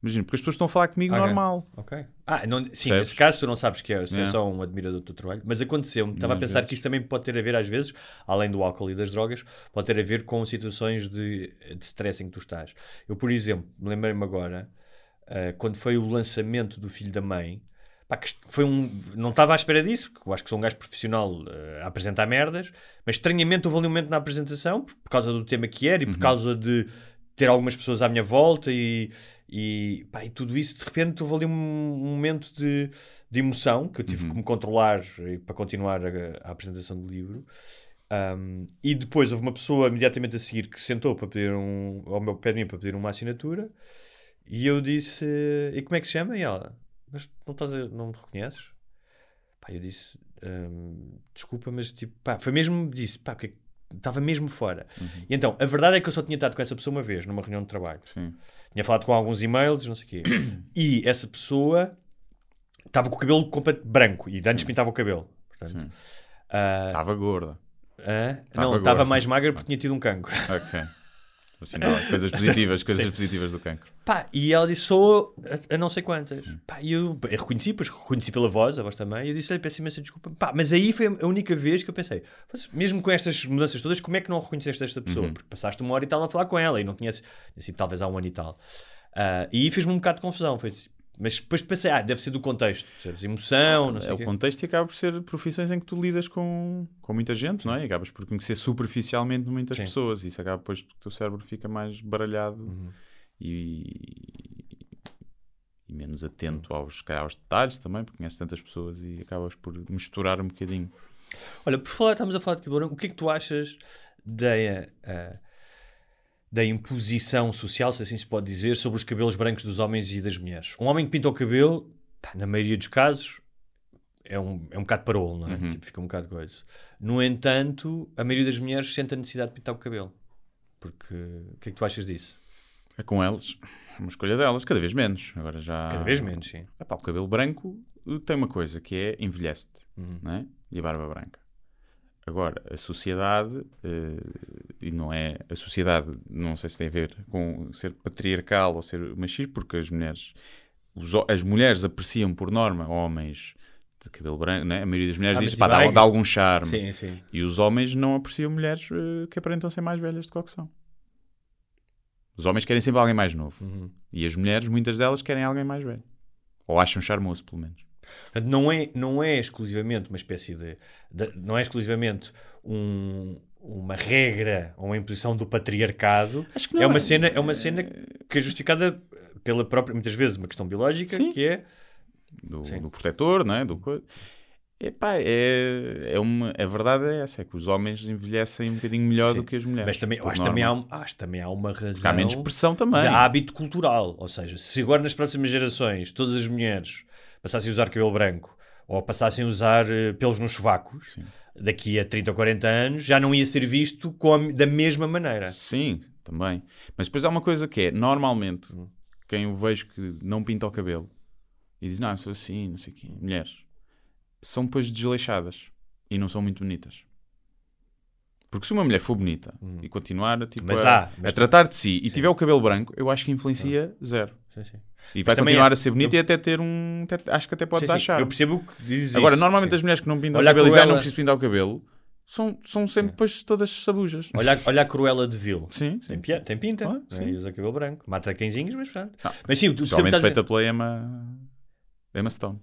Imagina, porque as pessoas estão a falar comigo Ok. normal. Ok. Ah, não, sim, Percebes? nesse caso tu não sabes que é, se é Yeah. só um admirador do teu trabalho, mas aconteceu-me, estava a Às pensar vezes. que isto também pode ter a ver, às vezes, além do álcool e das drogas, pode ter a ver com situações de, de stress em que tu estás. Eu, por exemplo, me lembrei-me agora, ah, quando foi o lançamento do Filho da Mãe, pá, que foi um. Não estava à espera disso, porque eu acho que sou um gajo profissional ah, a apresentar merdas, mas estranhamente houve ali um momento na apresentação, por, por causa do tema que era e por causa de ter algumas pessoas à minha volta e, e, pá, e tudo isso, de repente houve ali um, um momento de, de emoção que eu tive que me controlar eh, para continuar a, a apresentação do livro. Um, e depois houve uma pessoa imediatamente a seguir que sentou para pedir um, ao meu pé de mim para pedir uma assinatura e eu disse: E como é que se chama? E ela: Mas não, estás a- não me reconheces? Pá, eu disse: "Hum, Desculpa, mas tipo, pá, foi mesmo. Disse: Pá, que é que- Estava mesmo fora. E então, a verdade é que eu só tinha estado com essa pessoa uma vez, numa reunião de trabalho. Sim. Tinha falado com alguns e-mails, não sei o quê. E essa pessoa estava com o cabelo completo branco e de antes pintava o cabelo. Sim. ah, Estava gorda. ah, Estava não, estava mais magra porque tinha tido um cancro. Ok. Afinal, coisas positivas, coisas Sim. positivas do cancro. Pá, e ela disse, sou a, a não sei quantas. Pá, e eu, eu reconheci, pois reconheci pela voz, a voz também, e eu disse-lhe, peço imensa desculpa. Pá, mas aí foi a única vez que eu pensei, "Mas mesmo com estas mudanças todas, como é que não reconheceste esta pessoa? Uhum. Porque passaste uma hora e tal a falar com ela e não tinha, tinha sido talvez há um ano e tal. Ah, e aí fez-me um bocado de confusão. Foi, mas depois pensei, ah, deve ser do contexto, percebes? emoção, não sei É o quê. contexto e acaba por ser profissões em que tu lidas com, com muita gente, não é? E acabas por conhecer superficialmente muitas Sim. pessoas. E isso acaba depois porque o teu cérebro fica mais baralhado Uhum. e, e menos atento aos, aos detalhes também, porque conheces tantas pessoas e acabas por misturar um bocadinho. Olha, por falar, estamos a falar de branco, o que é que tu achas da, eh, da imposição social, se assim se pode dizer, sobre os cabelos brancos dos homens e das mulheres? Um homem que pinta o cabelo, pá, na maioria dos casos, é um, é um bocado parolo, não é? Uhum. Tipo, fica um bocado coisa. No entanto, a maioria das mulheres sente a necessidade de pintar o cabelo. Porque, o que é que tu achas disso? É com elas, é uma escolha delas, cada vez menos. Agora já... Cada vez menos, sim. Epá, o cabelo branco tem uma coisa que é envelhece-te, Uhum. não é? E a barba branca. Agora, a sociedade, eh, e não é. A sociedade, não sei se tem a ver com ser patriarcal ou ser machista, porque as mulheres. os as mulheres apreciam, por norma, homens de cabelo branco, não é? A maioria das mulheres Ah, diz pá, dá, dá algum charme. Sim, sim. E os homens não apreciam mulheres eh, que aparentam ser mais velhas o que são. Os homens querem sempre alguém mais novo. Uhum. E as mulheres, muitas delas, querem alguém mais velho. Ou acham charmoso, pelo menos. Portanto, não é, não é exclusivamente uma espécie de, de- não é exclusivamente um- uma regra ou uma imposição do patriarcado. Acho que não é uma é. cena, é uma cena que é justificada pela própria, muitas vezes, uma questão biológica, Sim. que é do, Sim. do protetor, não é? Do co... Epá, é, é uma, a verdade é essa, é que os homens envelhecem um bocadinho melhor Sim. do que as mulheres. Mas também, acho, também há, acho também há uma razão Porque há menos pressão também. de hábito cultural. Ou seja, se agora nas próximas gerações todas as mulheres passassem a usar cabelo branco ou passassem a usar eh, pelos nos sovacos, Sim. daqui a 30 ou 40 anos já não ia ser visto a- da mesma maneira. Sim, também. Mas depois há uma coisa que é, normalmente, Uhum. quem eu vejo que não pinta o cabelo e diz, não, eu sou assim, não sei o quê, mulheres, são depois desleixadas e não são muito bonitas. Porque se uma mulher for bonita e continuar tipo, Uhum. Mas a, mas a tratar de si e tiver o cabelo branco, eu acho que influencia zero. Sim, sim. E vai também continuar é- a ser bonita e até ter um. até- acho que até pode Sim, dar sim, charme. Eu percebo o que dizes. Agora, isso, normalmente sim. as mulheres que não pintam Olha o cabelo e já não preciso pintar o cabelo são, são sempre depois todas sabujas. Olha, a- olha a Cruella de Vil. Sim, Tem, sim. pia- tem pinta, né? sim. e usa cabelo branco. Mata cãezinhos, mas pronto. Ah, mas sim, estás a- feita pela Emma, Emma Stone.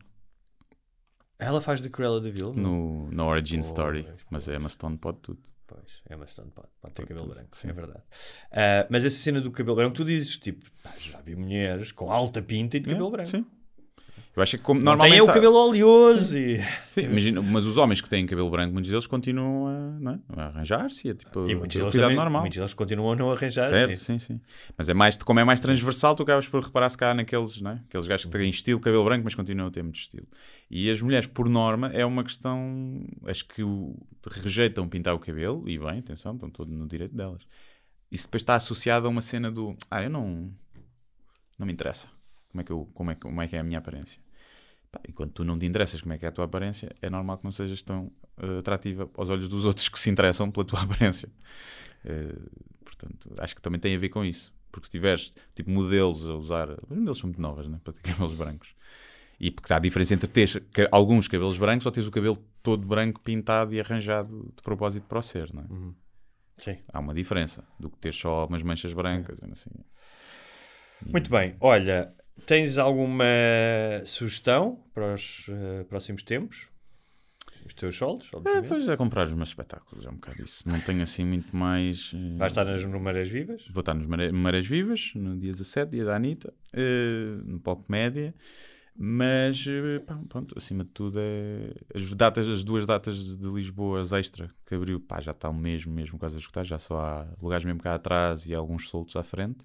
Ela faz de Cruella de Vil? não? No, na Origin Pois, Story. Mas a Emma Stone pode tudo. Pois, é bastante, pode, pode ter cabelo branco, sim. é verdade. Ah, mas essa cena do cabelo branco, tu dizes, tipo, "Ah, já vi mulheres com alta pinta e de cabelo Yeah, branco. Sim. Eu acho que como, normalmente. tem é o cabelo oleoso e... Imagina, mas os homens que têm cabelo branco, muitos deles continuam a, é? a arranjar-se, a, tipo, E muitos deles, também, normal. muitos deles continuam a não arranjar. Certo, sim. sim. Mas é mais, como é mais transversal, tu acabas por reparar se cá naqueles, não é? Aqueles gajos que têm estilo, cabelo branco, mas continuam a ter muito estilo. E as mulheres, por norma, é uma questão. As que o, rejeitam pintar o cabelo, e bem, atenção, estão todos no direito delas. Isso depois está associado a uma cena do. Ah, eu não. Não me interessa. Como é que, eu, como é, como é que é a minha aparência? E quando tu não te interessas como é que é a tua aparência, é normal que não sejas tão eh, atrativa aos olhos dos outros que se interessam pela tua aparência. Eh, portanto, acho que também tem a ver com isso. Porque se tiveres tipo modelos a usar. Os modelos são muito novas, né? Para ter cabelos brancos. E porque há a diferença entre teres ca- alguns cabelos brancos ou teres o cabelo todo branco, pintado e arranjado de propósito para o ser, não é? Sim. Há uma diferença do que ter só umas manchas brancas. e não sei. Muito bem, olha, tens alguma sugestão para os eh, próximos tempos? Os teus solos, É, pois é comprar os meus espetáculos, é um bocado isso. Não tenho assim muito mais. Vais estar nas números vivas? Vou estar nos Mare- Marés Vivas, no dia 17, dia da Anitta, eh, no Pop Média. Mas, pá, pronto, acima de tudo, é as datas, as duas datas de Lisboa, as extra, que abriu, pá, já está mesmo, mesmo quase a escutar, já só há lugares mesmo cá atrás e alguns soltos à frente.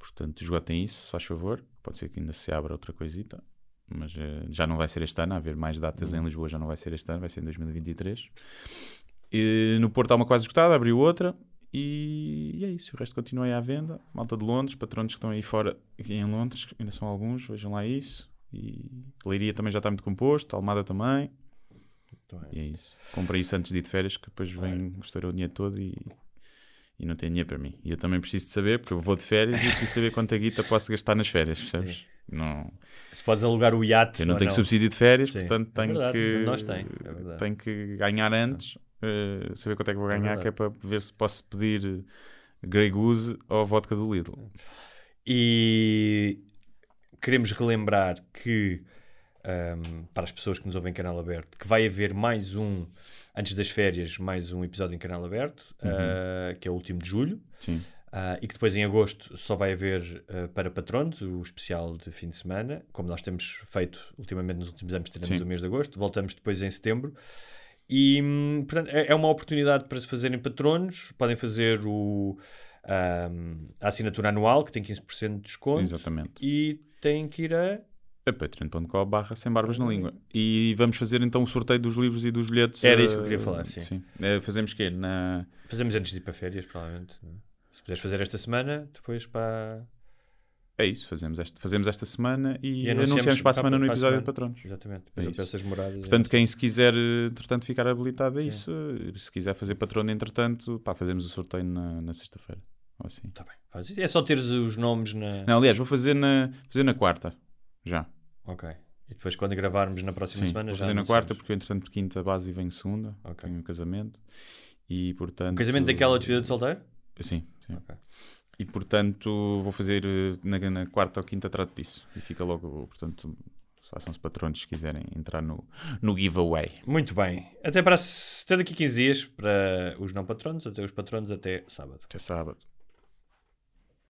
Portanto, esgotem isso, se faz favor. Pode ser que ainda se abra outra coisita, mas eh, já não vai ser este ano. Haver mais datas em Lisboa já não vai ser este ano, vai ser em 2023. E no Porto há uma quase esgotada, abriu outra. E, e é isso, o resto continua aí à venda. Malta de Londres, patronos que estão aí fora, em Londres, ainda são alguns, vejam lá isso. E Leiria também já está muito composto, Almada também. E é isso. Comprei isso antes de ir de férias, que depois vem, estourou o dinheiro todo e, e não tem dinheiro para mim. E eu também preciso de saber, porque eu vou de férias e preciso saber quanta guita posso gastar nas férias, percebes? Não, Se podes alugar o iate eu não tenho subsídio de férias, Sim. portanto É tenho verdade, que. nós tem, é tenho que ganhar antes, eh, saber quanto é que vou É ganhar, que é para ver se posso pedir Grey Goose ou vodka do Lidl. E queremos relembrar que, ahm, para as pessoas que nos ouvem em canal aberto, que vai haver mais um, antes das férias, mais um episódio em canal aberto, ah, que é o último de julho. Sim. Ah, e que depois em agosto só vai haver ah, para patronos o especial de fim de semana, como nós temos feito ultimamente nos últimos anos, teremos Sim. o mês de agosto, voltamos depois em setembro. E hum, portanto, é é uma oportunidade para se fazerem patronos, podem fazer o, a assinatura anual, que tem 15% de desconto, Exatamente. e têm que ir a. É patreon.com barra sem barbas na língua. E vamos fazer então o sorteio dos livros e dos bilhetes. Era isso que eu eh, queria falar, sim. Eh, fazemos quê? Na... Fazemos antes de ir para férias, provavelmente. é? Se puderes fazer esta semana, depois para. É isso, fazemos esta, fazemos esta semana e, E anunciamos, anunciamos para a semana no para a episódio de patronos. Exatamente. É Depois eu isso. peço as moradas. Portanto, quem se quiser, entretanto, ficar habilitado a isso, se quiser fazer patrono, entretanto, pá, fazemos o sorteio na, na sexta-feira. Ou assim. Tá bem. É só teres os nomes na. Não, aliás, vou fazer na, fazer na quarta. Já. Ok. E depois quando gravarmos na próxima Sim, semana vou já. fazer na quarta, porque eu, entretanto, quinta base e venho segunda. Ok. Tenho um casamento. E, portanto... O casamento daquela despedida de solteiro? Sim, sim. Ok. E, portanto, vou fazer eh, na, na quarta ou quinta trato disso. E fica logo, portanto, façam-se patronos se quiserem entrar no, no giveaway. Muito bem. Até, para, até daqui a 15 dias para os não patronos, até os patronos até sábado. Até sábado.